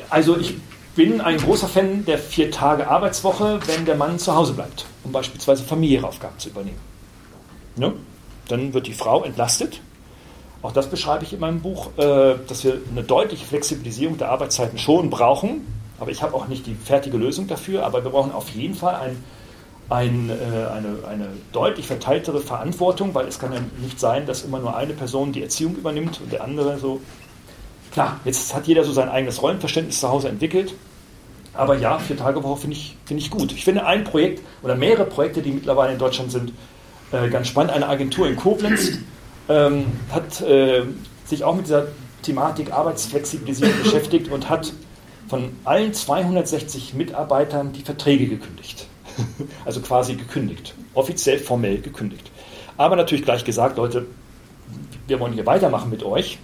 Also ich bin ein großer Fan der Vier-Tage-Arbeitswoche, wenn der Mann zu Hause bleibt, um beispielsweise familiäre Aufgaben zu übernehmen. Ne? Dann wird die Frau entlastet auch das beschreibe ich in meinem Buch, äh, dass wir eine deutliche Flexibilisierung der Arbeitszeiten schon brauchen. Aber ich habe auch nicht die fertige Lösung dafür. Aber wir brauchen auf jeden Fall ein, ein, äh, eine, eine deutlich verteiltere Verantwortung, weil es kann ja nicht sein, dass immer nur eine Person die Erziehung übernimmt und der andere so. Klar, jetzt hat jeder so sein eigenes Rollenverständnis zu Hause entwickelt. Aber ja, vier Tage Woche finde ich, find ich gut. Ich finde ein Projekt oder mehrere Projekte, die mittlerweile in Deutschland sind, äh, ganz spannend. Eine Agentur in Koblenz ähm, hat äh, sich auch mit dieser Thematik Arbeitsflexibilisierung beschäftigt und hat von allen 260 Mitarbeitern die Verträge gekündigt. also quasi gekündigt. Offiziell, formell gekündigt. Aber natürlich gleich gesagt, Leute, wir wollen hier weitermachen mit euch.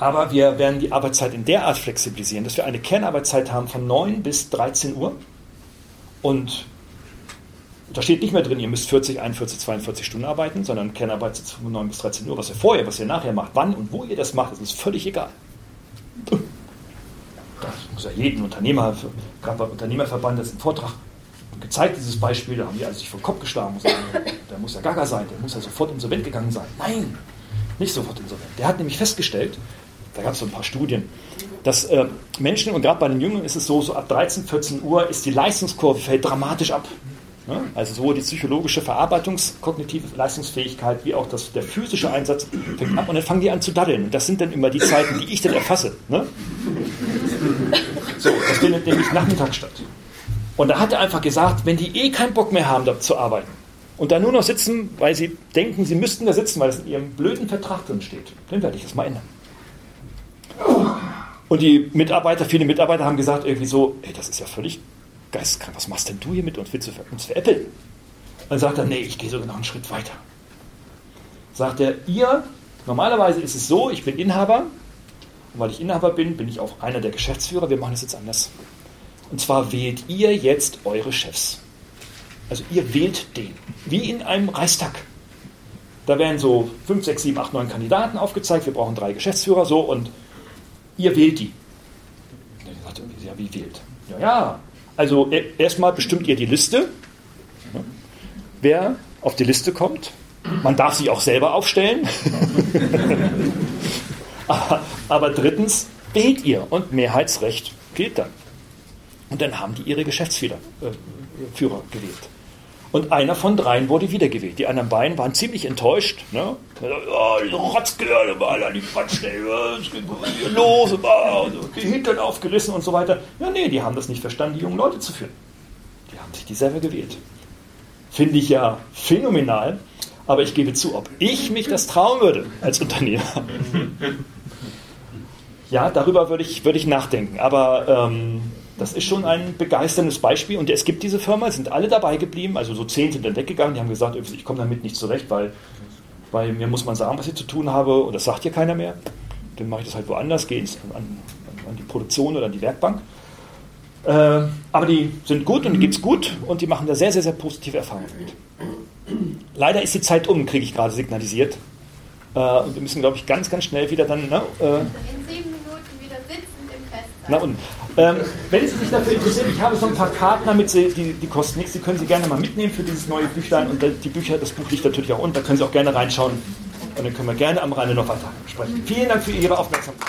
Aber wir werden die Arbeitszeit in der Art flexibilisieren, dass wir eine Kernarbeitszeit haben von 9 bis 13 Uhr und da steht nicht mehr drin, ihr müsst 40, 41, 42 Stunden arbeiten, sondern Kernarbeitszeit von 9 bis 13 Uhr. Was ihr vorher, was ihr nachher macht, wann und wo ihr das macht, ist uns völlig egal. Das muss ja jeden Unternehmer, gerade beim Unternehmerverband, das ist ein Vortrag gezeigt, dieses Beispiel, da haben die alle sich vor den Kopf geschlagen. Der muss ja gaga sein, der muss ja sofort insolvent gegangen sein. Nein, nicht sofort insolvent. Der hat nämlich festgestellt, da gab es so ein paar Studien, dass äh, Menschen, und gerade bei den Jüngeren ist es so, so ab 13, 14 Uhr ist die Leistungskurve fällt dramatisch ab. Also sowohl die psychologische Verarbeitungskognitive Leistungsfähigkeit wie auch das, der physische Einsatz fängt ab und dann fangen die an zu daddeln. Und das sind dann immer die Zeiten, die ich dann erfasse. Ne? So, das findet nämlich nachmittags statt. Und da hat er einfach gesagt, wenn die eh keinen Bock mehr haben, da zu arbeiten und da nur noch sitzen, weil sie denken, sie müssten da sitzen, weil das in ihrem blöden Vertrag drin steht, dann werde ich das mal ändern. Und die Mitarbeiter, viele Mitarbeiter haben gesagt irgendwie so, ey, das ist ja völlig geisteskrank, was machst denn du hier mit uns? Willst du uns veräppeln? Dann sagt er, nee, ich gehe sogar noch einen Schritt weiter. Sagt er, ihr, normalerweise ist es so, ich bin Inhaber, und weil ich Inhaber bin, bin ich auch einer der Geschäftsführer, wir machen es jetzt anders. Und zwar wählt ihr jetzt eure Chefs. Also ihr wählt den, wie in einem Reichstag. Da werden so 5, 6, 7, 8, 9 Kandidaten aufgezeigt, wir brauchen drei Geschäftsführer, so, und ihr wählt die. Ja, wie wählt? Ja, ja, also e, erstmal bestimmt ihr die Liste, wer auf die Liste kommt. Man darf sich auch selber aufstellen. aber, aber drittens wählt ihr und Mehrheitsrecht gilt dann. Und dann haben die ihre Geschäftsführer äh, gewählt. Und einer von dreien wurde wiedergewählt. Die anderen beiden waren ziemlich enttäuscht. Ne? Oh, diese Rotzgehörde, mal die es geht hier los, die Hintern aufgerissen und so weiter. Ja, nee, die haben das nicht verstanden, die jungen Leute zu führen. Die haben sich die selber gewählt. Finde ich ja phänomenal, aber ich gebe zu, ob ich mich das trauen würde als Unternehmer. ja, darüber würde ich, würde ich nachdenken. Aber ähm, das ist schon ein begeisterndes Beispiel und es gibt diese Firma, sind alle dabei geblieben, also so zehn sind dann weggegangen, die haben gesagt, ich komme damit nicht zurecht, weil, weil mir muss man sagen, was ich zu tun habe und das sagt hier keiner mehr. Dann mache ich das halt woanders, gehe an, an die Produktion oder an die Werkbank. Äh, aber die sind gut und die gibt es gut und die machen da sehr, sehr, sehr positive Erfahrungen mit. leider ist die Zeit um, kriege ich gerade signalisiert. Äh, und wir müssen, glaube ich, ganz, ganz schnell wieder dann. Ne, äh, in sieben Minuten wieder sitzend im Festsaal. Na und ähm, wenn Sie sich dafür interessieren, ich habe so ein paar Karten, damit Sie, die, die kosten nichts, die können Sie gerne mal mitnehmen für dieses neue Büchlein. Und die Bücher, das Buch liegt natürlich auch unten, da können Sie auch gerne reinschauen. Und dann können wir gerne am Rande noch weiter sprechen. Vielen Dank für Ihre Aufmerksamkeit.